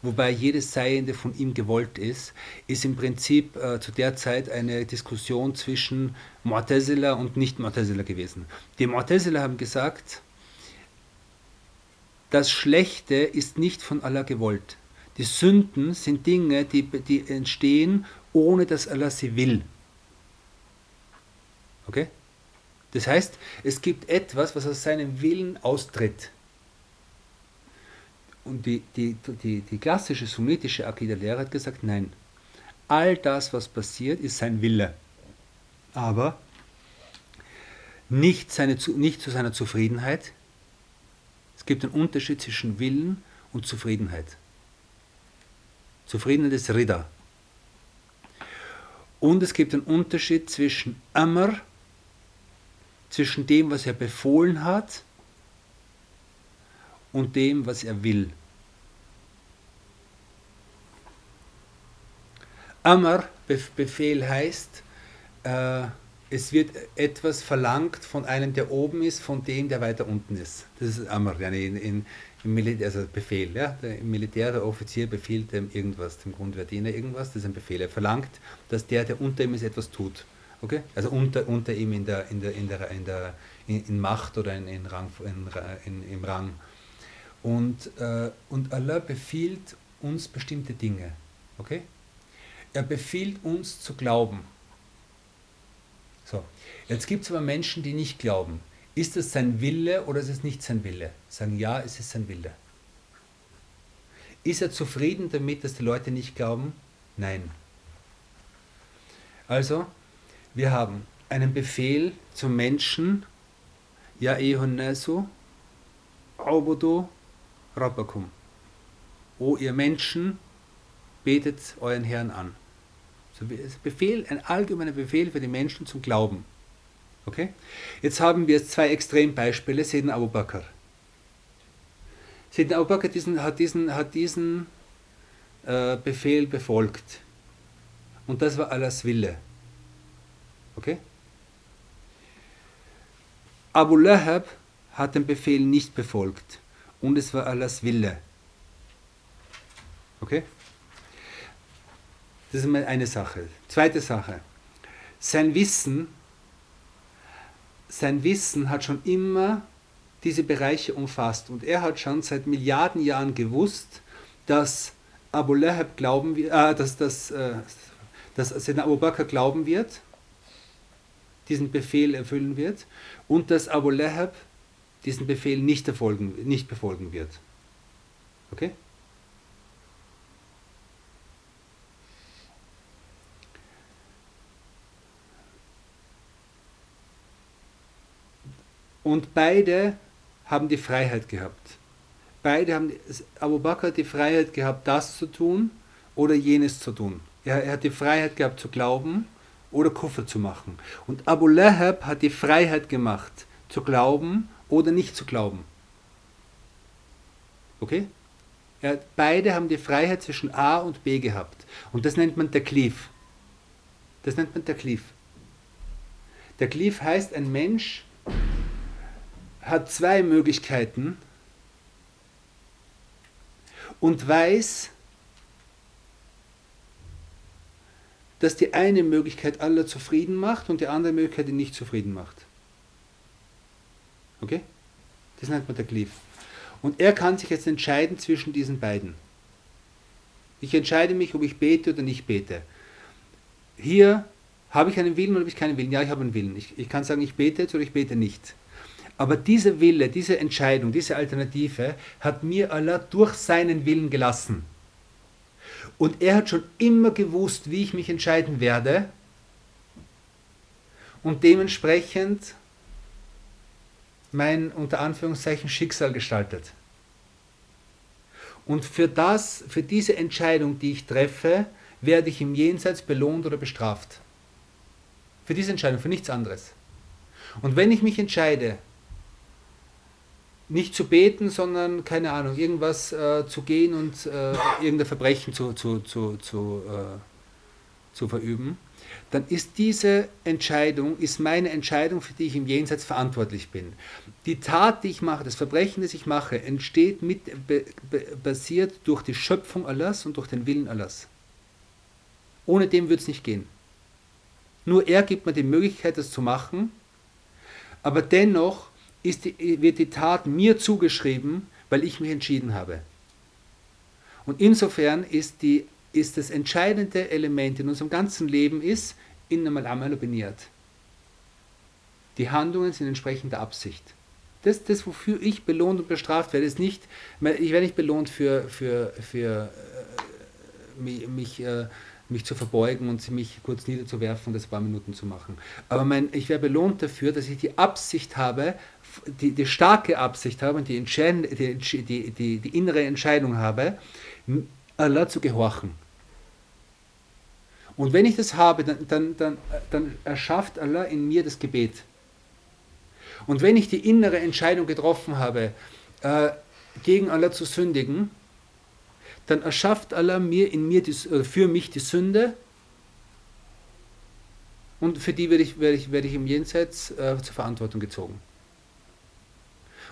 wobei jedes Seiende von ihm gewollt ist, ist im Prinzip äh, zu der Zeit eine Diskussion zwischen Mu'tazila und Nicht-Mu'tazila gewesen. Die Mu'tazila haben gesagt, das Schlechte ist nicht von Allah gewollt. Die Sünden sind Dinge, die, die entstehen, ohne dass Allah sie will. Okay? Das heißt, es gibt etwas, was aus seinem Willen austritt. Und die, die, die, die klassische sunnitische Akida-Lehre hat gesagt, nein, all das, was passiert, ist sein Wille. Aber nicht, seine, nicht zu seiner Zufriedenheit. Es gibt einen Unterschied zwischen Willen und Zufriedenheit. Zufriedenheit ist Rida. Und es gibt einen Unterschied zwischen Amr, zwischen dem, was er befohlen hat, und dem, was er will. Amr, Befehl heißt, äh, es wird etwas verlangt von einem, der oben ist, von dem, der weiter unten ist. Das ist Amr, in, in, im Militär, also Befehl. Ja? Der, Im Militär, der Offizier befiehlt dem irgendwas, dem Grundwehrdiener irgendwas, das ist ein Befehl. Er verlangt, dass der, der unter ihm ist, etwas tut. Okay? Also unter, unter ihm in, der, in, der, in, der, in, der, in, in Macht oder in, in Rang, in, im Rang. Und, äh, und Allah befiehlt uns bestimmte Dinge. Okay? Er befiehlt uns zu glauben. So, jetzt gibt es aber Menschen, die nicht glauben. Ist es sein Wille oder ist es nicht sein Wille? Sagen ja, es ist sein Wille. Ist er zufrieden damit, dass die Leute nicht glauben? Nein. Also, wir haben einen Befehl zum Menschen, Ja ehonnesu, Aubudu, Rabbakum. O ihr Menschen, betet euren Herrn an. So Befehl, ein allgemeiner Befehl für die Menschen zum Glauben. Okay? Jetzt haben wir zwei Extrembeispiele, Sedna Abu Bakr. Sedna Abu Bakr diesen, hat diesen, hat diesen äh, Befehl befolgt. Und das war Allahs Wille. Okay? Abu Lahab hat den Befehl nicht befolgt und es war Allahs Wille. Okay? Das ist mal eine Sache. Zweite Sache. Sein Wissen, sein Wissen hat schon immer diese Bereiche umfasst und er hat schon seit Milliarden Jahren gewusst, dass Abu Lahab glauben wird, äh, dass, dass, äh, dass Sayyidina Abu Bakr glauben wird, diesen Befehl erfüllen wird und dass Abu Lahab diesen Befehl nicht, erfolgen, nicht befolgen wird. Okay? Und beide haben die Freiheit gehabt. Beide haben, Abu Bakr hat die Freiheit gehabt, das zu tun oder jenes zu tun. Er, er hat die Freiheit gehabt zu glauben oder Kuffer zu machen. Und Abu Lahab hat die Freiheit gemacht, zu glauben oder nicht zu glauben. Okay? Ja, beide haben die Freiheit zwischen A und B gehabt. Und das nennt man der Cleave. Das nennt man der Cleave. Der Cleave heißt, ein Mensch hat zwei Möglichkeiten und weiß, dass die eine Möglichkeit alle zufrieden macht und die andere Möglichkeit ihn nicht zufrieden macht. Okay? Das nennt man der Glyph. Und er kann sich jetzt entscheiden zwischen diesen beiden. Ich entscheide mich, ob ich bete oder nicht bete. Hier habe ich einen Willen oder habe ich keinen Willen? Ja, ich habe einen Willen. Ich, ich kann sagen, ich bete jetzt oder ich bete nicht. Aber dieser Wille, diese Entscheidung, diese Alternative hat mir Allah durch seinen Willen gelassen. Und er hat schon immer gewusst, wie ich mich entscheiden werde. Und dementsprechend mein unter Anführungszeichen Schicksal gestaltet. Und für das, für diese Entscheidung, die ich treffe, werde ich im Jenseits belohnt oder bestraft. Für diese Entscheidung, für nichts anderes. Und wenn ich mich entscheide, nicht zu beten, sondern, keine Ahnung, irgendwas äh, zu gehen und äh, irgendein Verbrechen zu, zu, zu, zu, äh, zu verüben, dann ist diese Entscheidung, ist meine Entscheidung, für die ich im Jenseits verantwortlich bin. Die Tat, die ich mache, das Verbrechen, das ich mache, entsteht mit, basiert durch die Schöpfung Allahs und durch den Willen Allahs. Ohne dem wird es nicht gehen. Nur er gibt mir die Möglichkeit, das zu machen, aber dennoch die, wird die Tat mir zugeschrieben, weil ich mich entschieden habe. Und insofern ist die ist das entscheidende Element in unserem ganzen Leben ist, innamal amal biniert. Die Handlungen sind entsprechend der Absicht. Das, das, wofür ich belohnt und bestraft werde, ist nicht, ich werde nicht belohnt für, für, für äh, mich, mich, äh, mich zu verbeugen und mich kurz niederzuwerfen und das ein paar Minuten zu machen. Aber mein, ich werde belohnt dafür, dass ich die Absicht habe, die, die starke Absicht habe und die, die, die, die, die innere Entscheidung habe, Allah zu gehorchen. Und wenn ich das habe, dann, dann, dann, dann erschafft Allah in mir das Gebet. Und wenn ich die innere Entscheidung getroffen habe, äh, gegen Allah zu sündigen, dann erschafft Allah mir in mir die, äh, für mich die Sünde und für die werde ich, werde ich, werde ich im Jenseits äh, zur Verantwortung gezogen.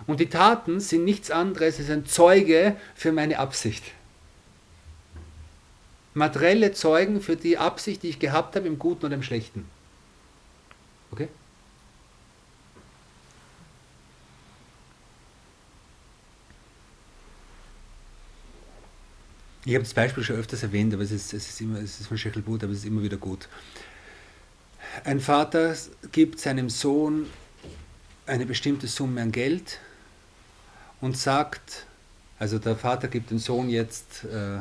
Und die Taten sind nichts anderes als ein Zeuge für meine Absicht materielle Zeugen für die Absicht, die ich gehabt habe, im Guten oder im Schlechten. Okay? Ich habe das Beispiel schon öfters erwähnt, aber es ist, es ist, immer, es ist von Schechelbut, aber es ist immer wieder gut. Ein Vater gibt seinem Sohn eine bestimmte Summe an Geld und sagt, also der Vater gibt dem Sohn jetzt äh,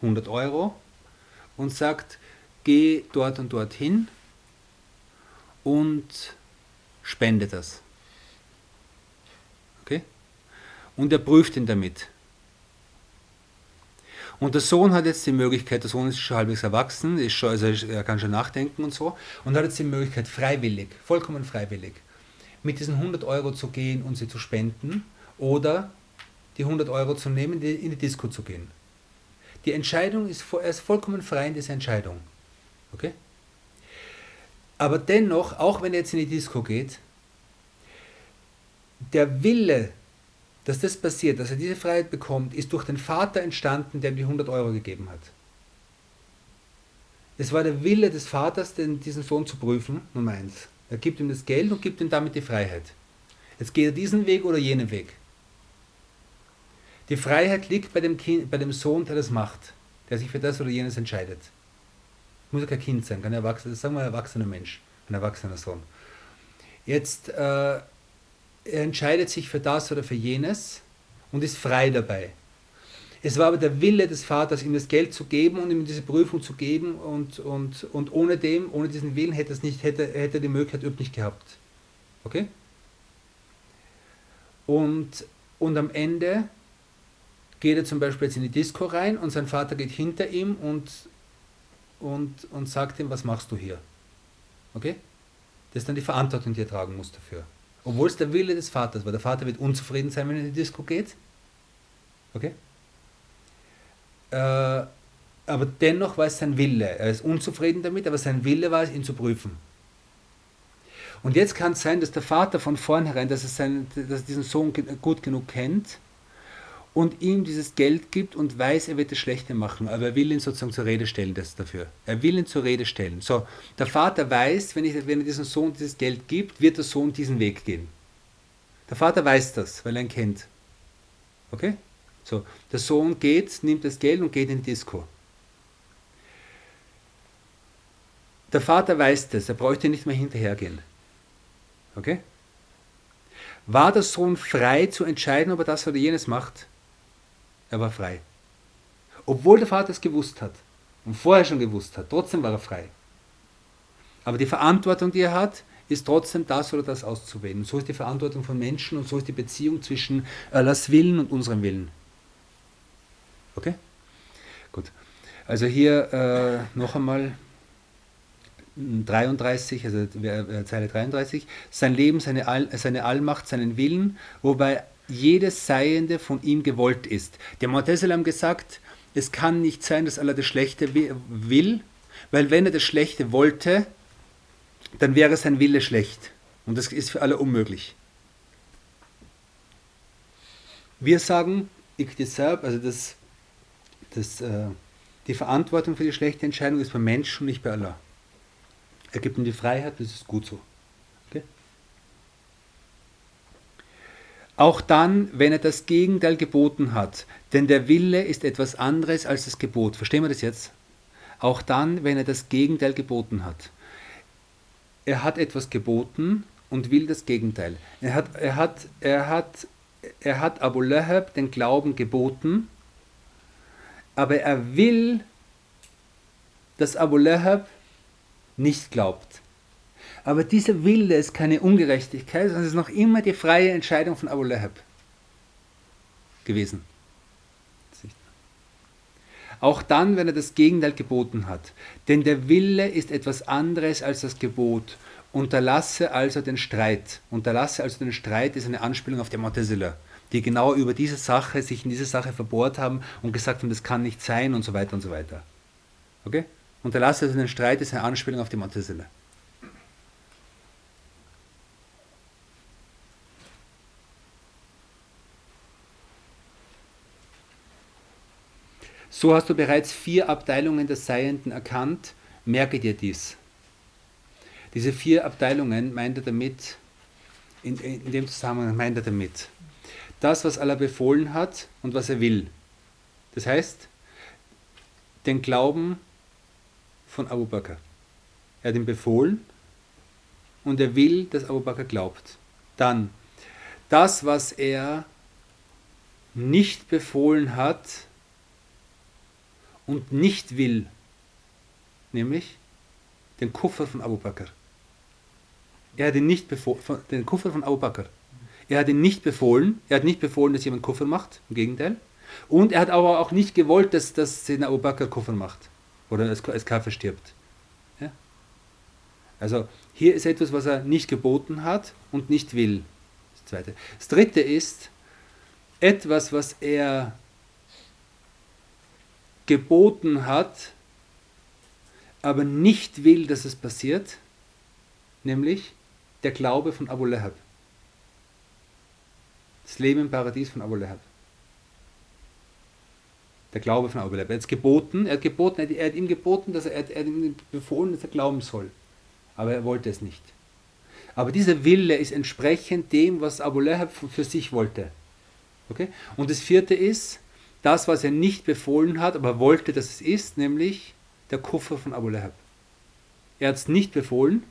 100 Euro und sagt, geh dort und dort hin und spende das. Okay? Und er prüft ihn damit. Und der Sohn hat jetzt die Möglichkeit, der Sohn ist schon halbwegs erwachsen, ist schon, also er kann schon nachdenken und so, und hat jetzt die Möglichkeit, freiwillig, vollkommen freiwillig, mit diesen 100 Euro zu gehen und sie zu spenden oder die 100 Euro zu nehmen, in die Disco zu gehen. Die Entscheidung ist, er ist vollkommen frei in dieser Entscheidung. Okay? Aber dennoch, auch wenn er jetzt in die Disco geht, der Wille, dass das passiert, dass er diese Freiheit bekommt, ist durch den Vater entstanden, der ihm die 100 Euro gegeben hat. Es war der Wille des Vaters, den, diesen Sohn zu prüfen, Nummer eins. Er gibt ihm das Geld und gibt ihm damit die Freiheit. Jetzt geht er diesen Weg oder jenen Weg. Die Freiheit liegt bei dem, kind, bei dem Sohn, der das macht, der sich für das oder jenes entscheidet. Muss ja kein Kind sein, kann erwachsener, sagen wir ein erwachsener Mensch, ein erwachsener Sohn. Jetzt, äh, er entscheidet sich für das oder für jenes und ist frei dabei. Es war aber der Wille des Vaters, ihm das Geld zu geben und ihm diese Prüfung zu geben und, und, und ohne dem, ohne diesen Willen hätte es hätte, hätte er die Möglichkeit überhaupt nicht gehabt. Okay? Und, und am Ende geht er zum Beispiel jetzt in die Disco rein und sein Vater geht hinter ihm und, und, und sagt ihm, was machst du hier? Okay? Das ist dann die Verantwortung, die er tragen muss dafür. Obwohl es der Wille des Vaters war. Der Vater wird unzufrieden sein, wenn er in die Disco geht. Okay? Äh, aber dennoch war es sein Wille. Er ist unzufrieden damit, aber sein Wille war es, ihn zu prüfen. Und jetzt kann es sein, dass der Vater von vornherein, dass er, seinen, dass er diesen Sohn gut genug kennt, und ihm dieses Geld gibt und weiß, er wird das Schlechte machen, aber er will ihn sozusagen zur Rede stellen das dafür. Er will ihn zur Rede stellen. So, der Vater weiß, wenn, ich, wenn er diesem Sohn dieses Geld gibt, wird der Sohn diesen Weg gehen. Der Vater weiß das, weil er ihn kennt. Okay? So, der Sohn geht, nimmt das Geld und geht in die Disco. Der Vater weiß das, er bräuchte nicht mehr hinterhergehen. Okay? War der Sohn frei zu entscheiden, ob er das oder jenes macht? Er war frei. Obwohl der Vater es gewusst hat und vorher schon gewusst hat, trotzdem war er frei. Aber die Verantwortung, die er hat, ist trotzdem das oder das auszuwählen. So ist die Verantwortung von Menschen und so ist die Beziehung zwischen Allahs Willen und unserem Willen. Okay? Gut. Also hier äh, noch einmal 33, also äh, Zeile 33, sein Leben, seine, All, seine Allmacht, seinen Willen, wobei jedes Seiende von ihm gewollt ist. Der Montesel haben gesagt, es kann nicht sein, dass Allah das Schlechte will, weil wenn er das Schlechte wollte, dann wäre sein Wille schlecht. Und das ist für alle unmöglich. Wir sagen, Iktisab, also das, das, äh, die Verantwortung für die schlechte Entscheidung ist beim Menschen und nicht bei Allah. Er gibt ihm die Freiheit, das ist gut so. Auch dann, wenn er das Gegenteil geboten hat, denn der Wille ist etwas anderes als das Gebot. Verstehen wir das jetzt? Auch dann, wenn er das Gegenteil geboten hat. Er hat etwas geboten und will das Gegenteil. Er hat, er hat, er hat, er hat Abu Lahab den Glauben geboten, aber er will, dass Abu Lahab nicht glaubt. Aber dieser Wille ist keine Ungerechtigkeit, sondern es ist noch immer die freie Entscheidung von Abu Lahab gewesen. Auch dann, wenn er das Gegenteil geboten hat. Denn der Wille ist etwas anderes als das Gebot. Unterlasse also den Streit. Unterlasse also den Streit ist eine Anspielung auf die Montezilla, die genau über diese Sache, sich in diese Sache verbohrt haben und gesagt haben, das kann nicht sein und so weiter und so weiter. Okay? Unterlasse also den Streit ist eine Anspielung auf die Montezilla. So hast du bereits vier Abteilungen des Seienden erkannt, merke dir dies. Diese vier Abteilungen meint er damit, in, in dem Zusammenhang meint er damit, das, was Allah befohlen hat und was er will. Das heißt, den Glauben von Abu Bakr. Er hat ihn befohlen und er will, dass Abu Bakr glaubt. Dann das, was er nicht befohlen hat, und nicht will, nämlich den Kuffer von Abu Bakr. Er hat ihn nicht befohlen, den Kuffer von Abu Bakr. Er hat ihn nicht befohlen, er hat nicht befohlen, dass jemand Kuffer macht, im Gegenteil. Und er hat aber auch nicht gewollt, dass, dass Abu Bakr Kuffer macht oder als, als Kafir stirbt. Ja? Also hier ist etwas, was er nicht geboten hat und nicht will. Das zweite. Das dritte ist etwas, was er geboten hat, aber nicht will, dass es passiert, nämlich der Glaube von Abu Lahab. Das Leben im Paradies von Abu Lahab. Der Glaube von Abu Lahab. Er hat geboten, er hat geboten, er hat ihm geboten, dass er, er, hat ihm befohlen, dass er glauben soll. Aber er wollte es nicht. Aber dieser Wille ist entsprechend dem, was Abu Lahab für sich wollte. Okay? Und das vierte ist, das, was er nicht befohlen hat, aber wollte, dass es ist, nämlich der Kuffer von Abu Lahab. Er hat es nicht befohlen.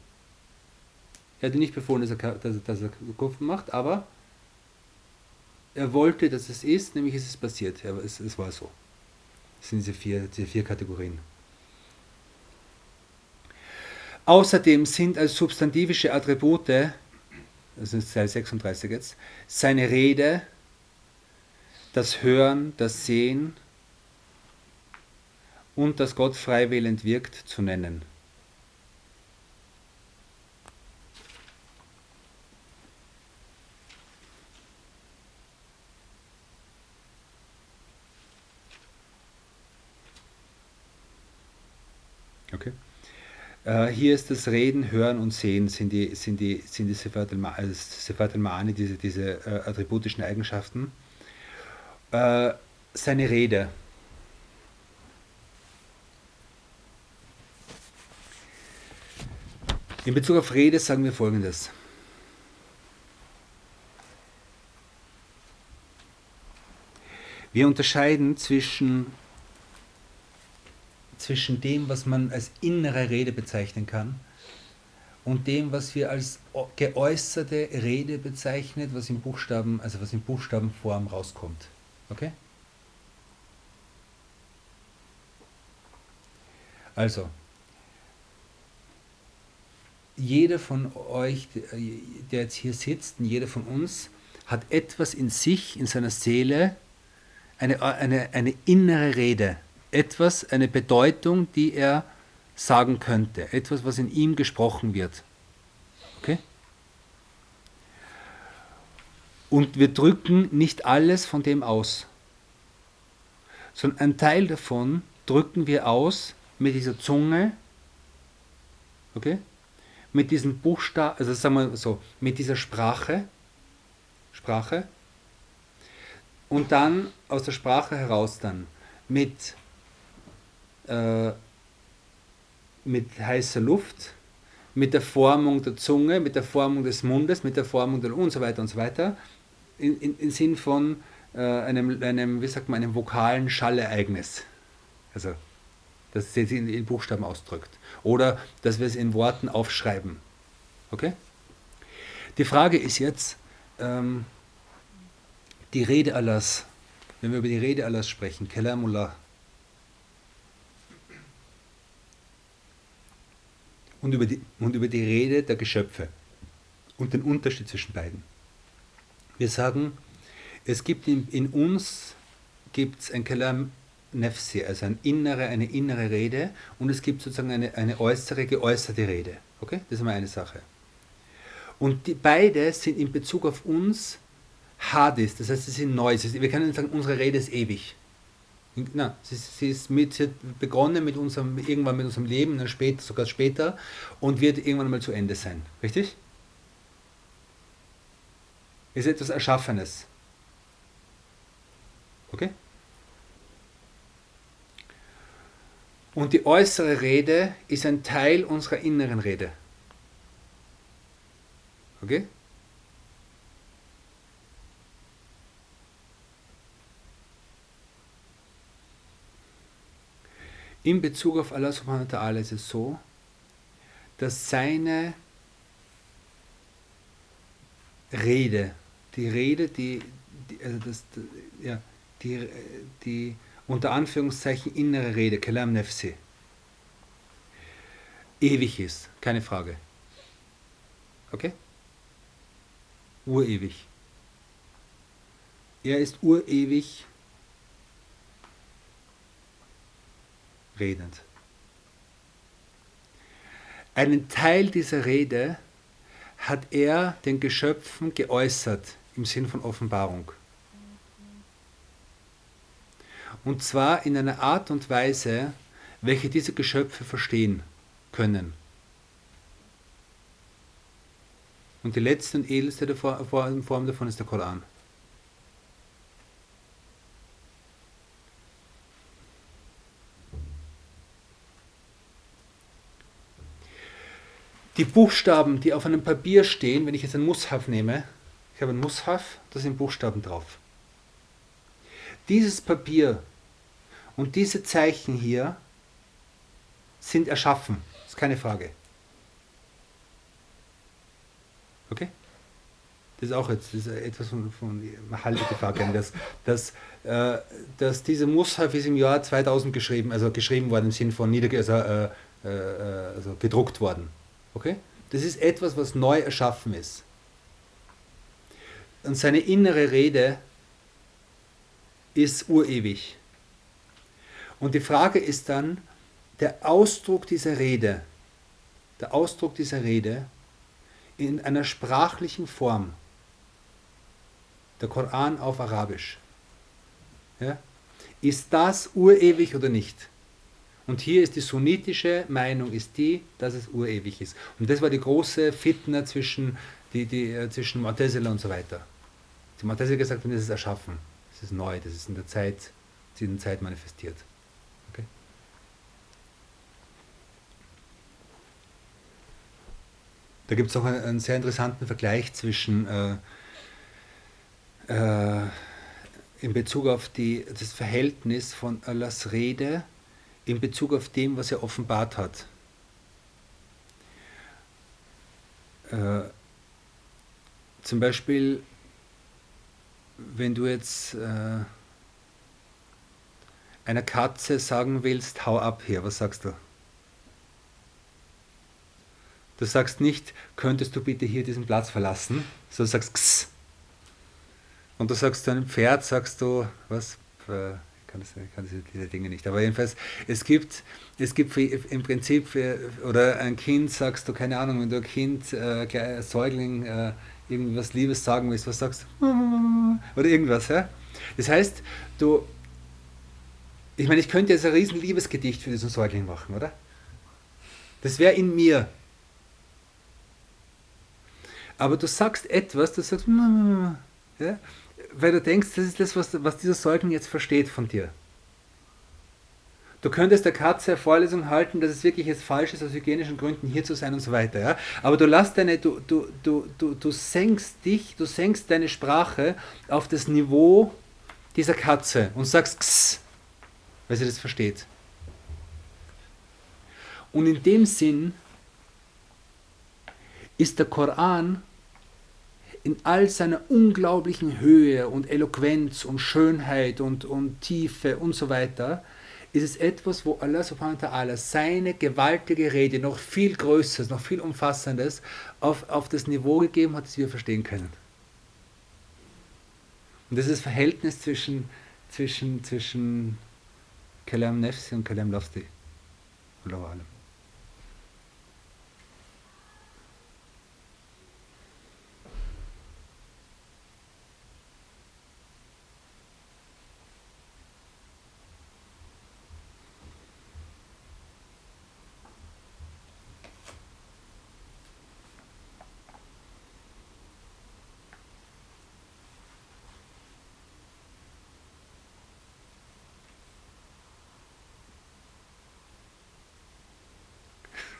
Er hat nicht befohlen, dass er, dass, dass er Kuffer macht, aber er wollte, dass es ist, nämlich ist es passiert. Ja, es, es war so. Das sind diese vier, diese vier Kategorien. Außerdem sind als substantivische Attribute, das ist Teil 36 jetzt, seine Rede, das Hören, das Sehen und das Gott freiwillend wirkt zu nennen. Okay. Äh, hier ist das Reden, Hören und Sehen sind die, sind die, sind die Sifat al-Ma'ani, diese, diese äh, attributischen Eigenschaften äh, seine Rede. In Bezug auf Rede sagen wir folgendes. Wir unterscheiden zwischen, zwischen dem, was man als innere Rede bezeichnen kann, und dem, was wir als geäußerte Rede bezeichnet, was in Buchstaben, also was in Buchstabenform rauskommt. Okay? Also, jeder von euch, der jetzt hier sitzt, und jeder von uns, hat etwas in sich, in seiner Seele, eine, eine, eine innere Rede, etwas, eine Bedeutung, die er sagen könnte, etwas, was in ihm gesprochen wird. Und wir drücken nicht alles von dem aus, sondern ein Teil davon drücken wir aus mit dieser Zunge, okay? Mit diesem Buchstaben, also sagen wir so, mit dieser Sprache, Sprache, und dann aus der Sprache heraus dann mit, äh, mit heißer Luft, mit der Formung der Zunge, mit der Formung des Mundes, mit der Formung der und so weiter und so weiter, in, in, im Sinn von äh, einem, einem, wie sagt man, einem vokalen Schallereignis. Also, dass es sich in, in Buchstaben ausdrückt. Oder dass wir es in Worten aufschreiben. Okay? Die Frage ist jetzt, ähm, die Rede Allahs, wenn wir über die Rede Allahs sprechen, Kalamullah, und über, die, und über die Rede der Geschöpfe und den Unterschied zwischen beiden. Wir sagen, es gibt in, in uns gibt's ein Kalam Nefsi, also eine innere, eine innere Rede und es gibt sozusagen eine, eine äußere, geäußerte Rede. Okay? Das ist mal eine Sache. Und die, beide sind in Bezug auf uns Hadis, das heißt, sie sind neu. Wir können sagen, unsere Rede ist ewig. Na, sie, sie, ist mit, sie hat begonnen mit unserem, irgendwann mit unserem Leben, dann später, sogar später und wird irgendwann mal zu Ende sein. Richtig? Ist etwas Erschaffenes. Okay? Und die äußere Rede ist ein Teil unserer inneren Rede. Okay? In Bezug auf Allah subhanahu wa ta'ala ist es so, dass seine Rede, die Rede, die, die, also das, ja, die, die unter Anführungszeichen innere Rede, Kalam Nefsi, ewig ist, keine Frage. Okay? Urewig. Er ist urewig redend. Einen Teil dieser Rede hat er den Geschöpfen geäußert im Sinn von Offenbarung. Und zwar in einer Art und Weise, welche diese Geschöpfe verstehen können. Und die letzte und edelste Form davon ist der Koran. Die Buchstaben, die auf einem Papier stehen, wenn ich jetzt einen Mushaf nehme, ich habe einen Mushaf, da sind Buchstaben drauf. Dieses Papier und diese Zeichen hier sind erschaffen, ist keine Frage. Okay? Das ist auch jetzt ist etwas von, von Gefahr, dass, dass, äh, dass diese Mushaf ist im Jahr 2000 geschrieben, also geschrieben worden im Sinn von niederge also, äh, äh, also gedruckt worden. Okay? Das ist etwas, was neu erschaffen ist. Und seine innere Rede ist urewig. Und die Frage ist dann, der Ausdruck dieser Rede, der Ausdruck dieser Rede in einer sprachlichen Form, der Koran auf Arabisch, ja, ist das urewig oder nicht? Und hier ist die sunnitische Meinung, ist die, dass es urewig ist. Und das war die große Fitna zwischen, die, die, äh, zwischen Mu'tazila und so weiter. Die Mu'tazila gesagt haben, das ist erschaffen, das ist neu, das ist in der Zeit, in der Zeit manifestiert. Okay? Da gibt es auch einen, einen, sehr interessanten Vergleich zwischen äh, äh, in Bezug auf die, das Verhältnis von Allahs Rede in Bezug auf dem, was er offenbart hat. Äh, zum Beispiel, wenn du jetzt äh, einer Katze sagen willst, hau ab hier, was sagst du? Du sagst nicht, könntest du bitte hier diesen Platz verlassen, sondern sagst Ks. Und du sagst zu einem Pferd, sagst du, was, äh, kann, das, kann diese Dinge nicht. Aber jedenfalls, es gibt, es gibt im Prinzip, oder ein Kind sagst du, keine Ahnung, wenn du ein Kind, äh, Säugling, äh, irgendwas Liebes sagen willst, was sagst? Oder irgendwas, ja? Das heißt, du, ich meine, ich könnte jetzt ein riesen Liebesgedicht für diesen Säugling machen, oder? Das wäre in mir. Aber du sagst etwas, du sagst, ja, weil du denkst, das ist das, was, was dieser Säugling jetzt versteht von dir. Du könntest der Katze eine Vorlesung halten, dass es wirklich jetzt falsch ist, aus hygienischen Gründen hier zu sein und so weiter. Ja? Aber du lässt deine, du, du, du, du, du senkst dich, du senkst deine Sprache auf das Niveau dieser Katze und sagst X, weil sie das versteht. Und in dem Sinn ist der Koran in all seiner unglaublichen Höhe und Eloquenz und Schönheit und, und Tiefe und so weiter, ist es etwas, wo Allah subhanahu wa ta'ala seine gewaltige Rede noch viel Größeres, noch viel Umfassendes auf, auf das Niveau gegeben hat, das wir verstehen können. Und das ist das Verhältnis zwischen, zwischen, zwischen Kalam Nefsi und Kalam Lafti. Allahu alam.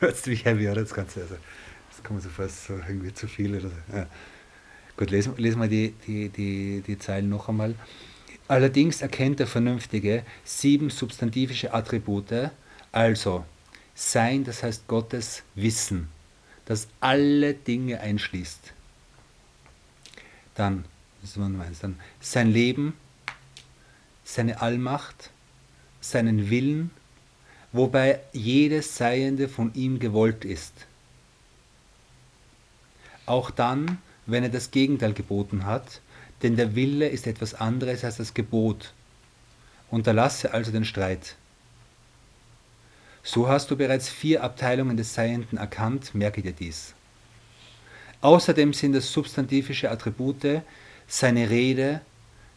Hört ziemlich heavy, oder? Das Ganze. Also, das kommt so fast so irgendwie zu viel. Oder so. Ja. Gut, lesen, lesen wir die, die, die, die Zeilen noch einmal. Allerdings erkennt der Vernünftige sieben substantivische Attribute, also Sein, das heißt Gottes Wissen, das alle Dinge einschließt. Dann, das ist Nummer eins, dann sein Leben, seine Allmacht, seinen Willen, wobei jedes Seiende von ihm gewollt ist. Auch dann, wenn er das Gegenteil geboten hat, denn der Wille ist etwas anderes als das Gebot. Unterlasse also den Streit. So hast du bereits vier Abteilungen des Seienden erkannt, merke dir dies. Außerdem sind es substantivische Attribute, seine Rede,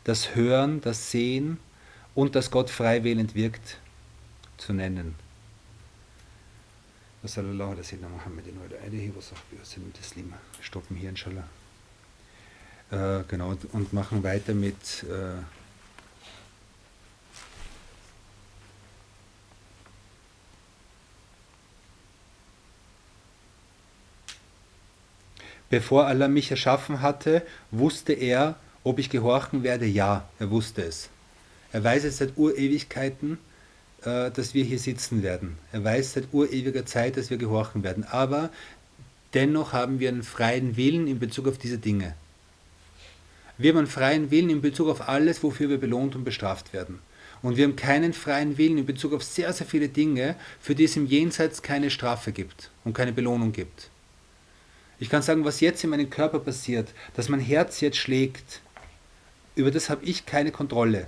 das Hören, das Sehen und dass Gott frei wirkt, zu nennen. Alaihi wa Muhammadin wa alihi wa sahbihi wa sallam taslima. Stoppen hier inshallah. Äh, genau, und machen weiter mit äh, Bevor Allah mich erschaffen hatte, wusste er, ob ich gehorchen werde. Ja, er wusste es. Er weiß es seit Urewigkeiten dass wir hier sitzen werden. Er weiß seit urewiger Zeit, dass wir gehorchen werden. Aber dennoch haben wir einen freien Willen in Bezug auf diese Dinge. Wir haben einen freien Willen in Bezug auf alles, wofür wir belohnt und bestraft werden. Und wir haben keinen freien Willen in Bezug auf sehr, sehr viele Dinge, für die es im Jenseits keine Strafe gibt und keine Belohnung gibt. Ich kann sagen, was jetzt in meinem Körper passiert, dass mein Herz jetzt schlägt, über das habe ich keine Kontrolle.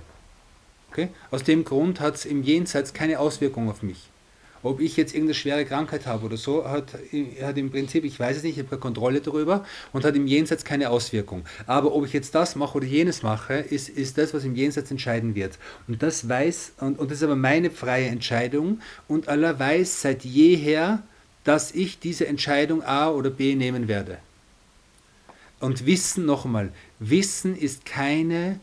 Okay? Aus dem Grund hat es im Jenseits keine Auswirkung auf mich. Ob ich jetzt irgendeine schwere Krankheit habe oder so, hat, hat im Prinzip, ich weiß es nicht, ich habe keine Kontrolle darüber und hat im Jenseits keine Auswirkung. Aber ob ich jetzt das mache oder jenes mache, ist, ist das, was im Jenseits entscheiden wird. Und das weiß, und, und das ist aber meine freie Entscheidung und Allah weiß seit jeher, dass ich diese Entscheidung A oder B nehmen werde. Und Wissen noch einmal, Wissen ist keine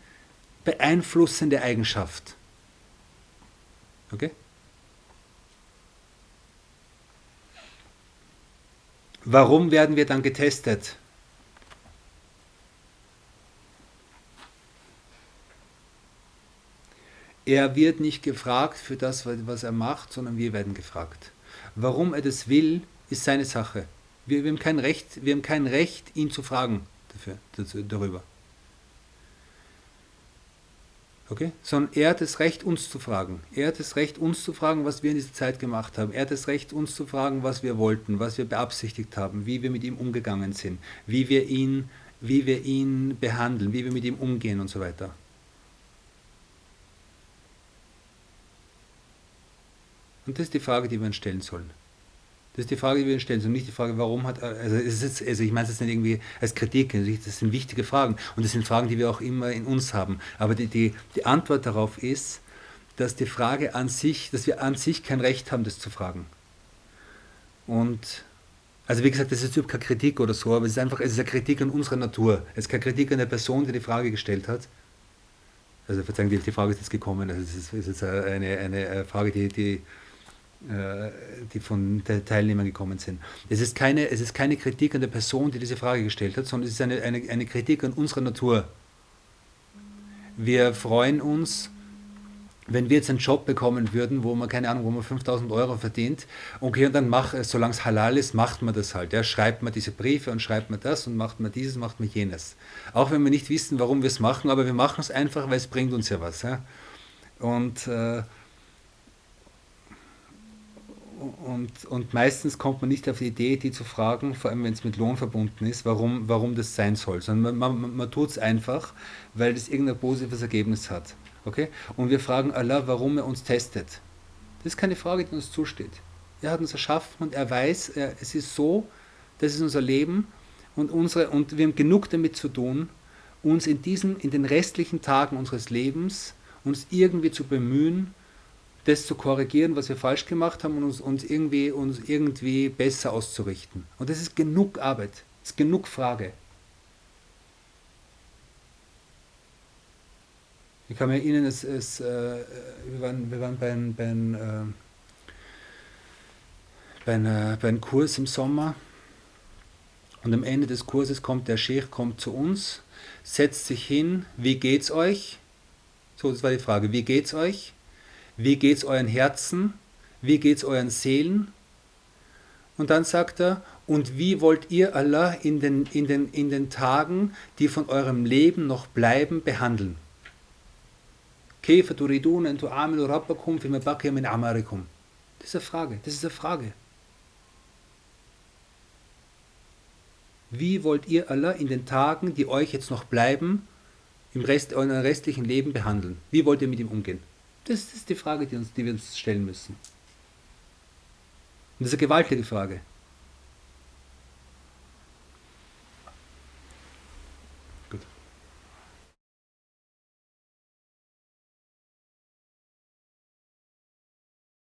beeinflussende Eigenschaft. Okay? Warum werden wir dann getestet? Er wird nicht gefragt für das, was er macht, sondern wir werden gefragt. Warum er das will, ist seine Sache. Wir, wir haben, kein Recht, wir haben kein Recht, ihn zu fragen dafür, darüber. Okay? Sondern er hat das Recht, uns zu fragen. Er hat das Recht, uns zu fragen, was wir in dieser Zeit gemacht haben. Er hat das Recht, uns zu fragen, was wir wollten, was wir beabsichtigt haben, wie wir mit ihm umgegangen sind, wie wir ihn, wie wir ihn behandeln, wie wir mit ihm umgehen und so weiter. Und das ist die Frage, die wir uns stellen sollen. Das ist die Frage, die wir uns stellen sollen. Nicht die Frage, warum hat, also, es ist, also ich meine es nicht irgendwie als Kritik, also das sind wichtige Fragen. Und das sind Fragen, die wir auch immer in uns haben. Aber die, die, die Antwort darauf ist, dass die Frage an sich, dass wir an sich kein Recht haben, das zu fragen. Und also wie gesagt, das ist überhaupt keine Kritik oder so, aber es ist einfach, es ist eine Kritik an unserer Natur. Es ist keine Kritik an der Person, die die Frage gestellt hat. Also verzeihen, die, die Frage ist jetzt gekommen. Also es ist, ist jetzt eine, eine Frage, die, die, die von den Teilnehmern gekommen sind. Es ist, keine, es ist keine Kritik an der Person, die diese Frage gestellt hat, sondern es ist eine, eine, eine Kritik an unserer Natur. Wir freuen uns, wenn wir jetzt einen Job bekommen würden, wo man, keine Ahnung, wo man 5000 Euro verdient, okay, und dann macht, solange es halal ist, macht man das halt. Ja, schreibt man diese Briefe und schreibt man das und macht man dieses, macht man jenes. Auch wenn wir nicht wissen, warum wir es machen, aber wir machen es einfach, weil es bringt uns ja was. Ja? Und, äh, und, und meistens kommt man nicht auf die Idee, die zu fragen, vor allem wenn es mit Lohn verbunden ist, warum, warum das sein soll, sondern man, man, man tut es einfach, weil das irgendein positives Ergebnis hat. Okay? Und wir fragen Allah, warum er uns testet. Das ist keine Frage, die uns zusteht. Er hat uns erschaffen und er weiß, es ist so, das ist unser Leben und, unsere, und wir haben genug damit zu tun, uns in, diesen, in den restlichen Tagen unseres Lebens uns irgendwie zu bemühen, das zu korrigieren, was wir falsch gemacht haben und uns, uns, irgendwie, uns irgendwie besser auszurichten. Und das ist genug Arbeit, das ist genug Frage. Ich kann mir erinnern, es, es, äh, wir, waren, wir waren bei, bei, äh, bei, einer, bei einem Kurs im Sommer und am Ende des Kurses kommt der Sheikh kommt zu uns, setzt sich hin, wie geht's euch? So, das war die Frage, wie geht's euch? wie geht's euren Herzen, wie geht's euren Seelen? Und dann sagt er, und wie wollt ihr Allah in den, in, den, in den Tagen, die von eurem Leben noch bleiben, behandeln? Käfer, du du Amen, du in Amarikum. Das ist eine Frage, das ist eine Frage. Wie wollt ihr Allah in den Tagen, die euch jetzt noch bleiben, im Rest euren restlichen Leben behandeln? Wie wollt ihr mit ihm umgehen? Das, ist die Frage, die, uns, die wir uns stellen müssen. Und das ist eine gewaltige Frage.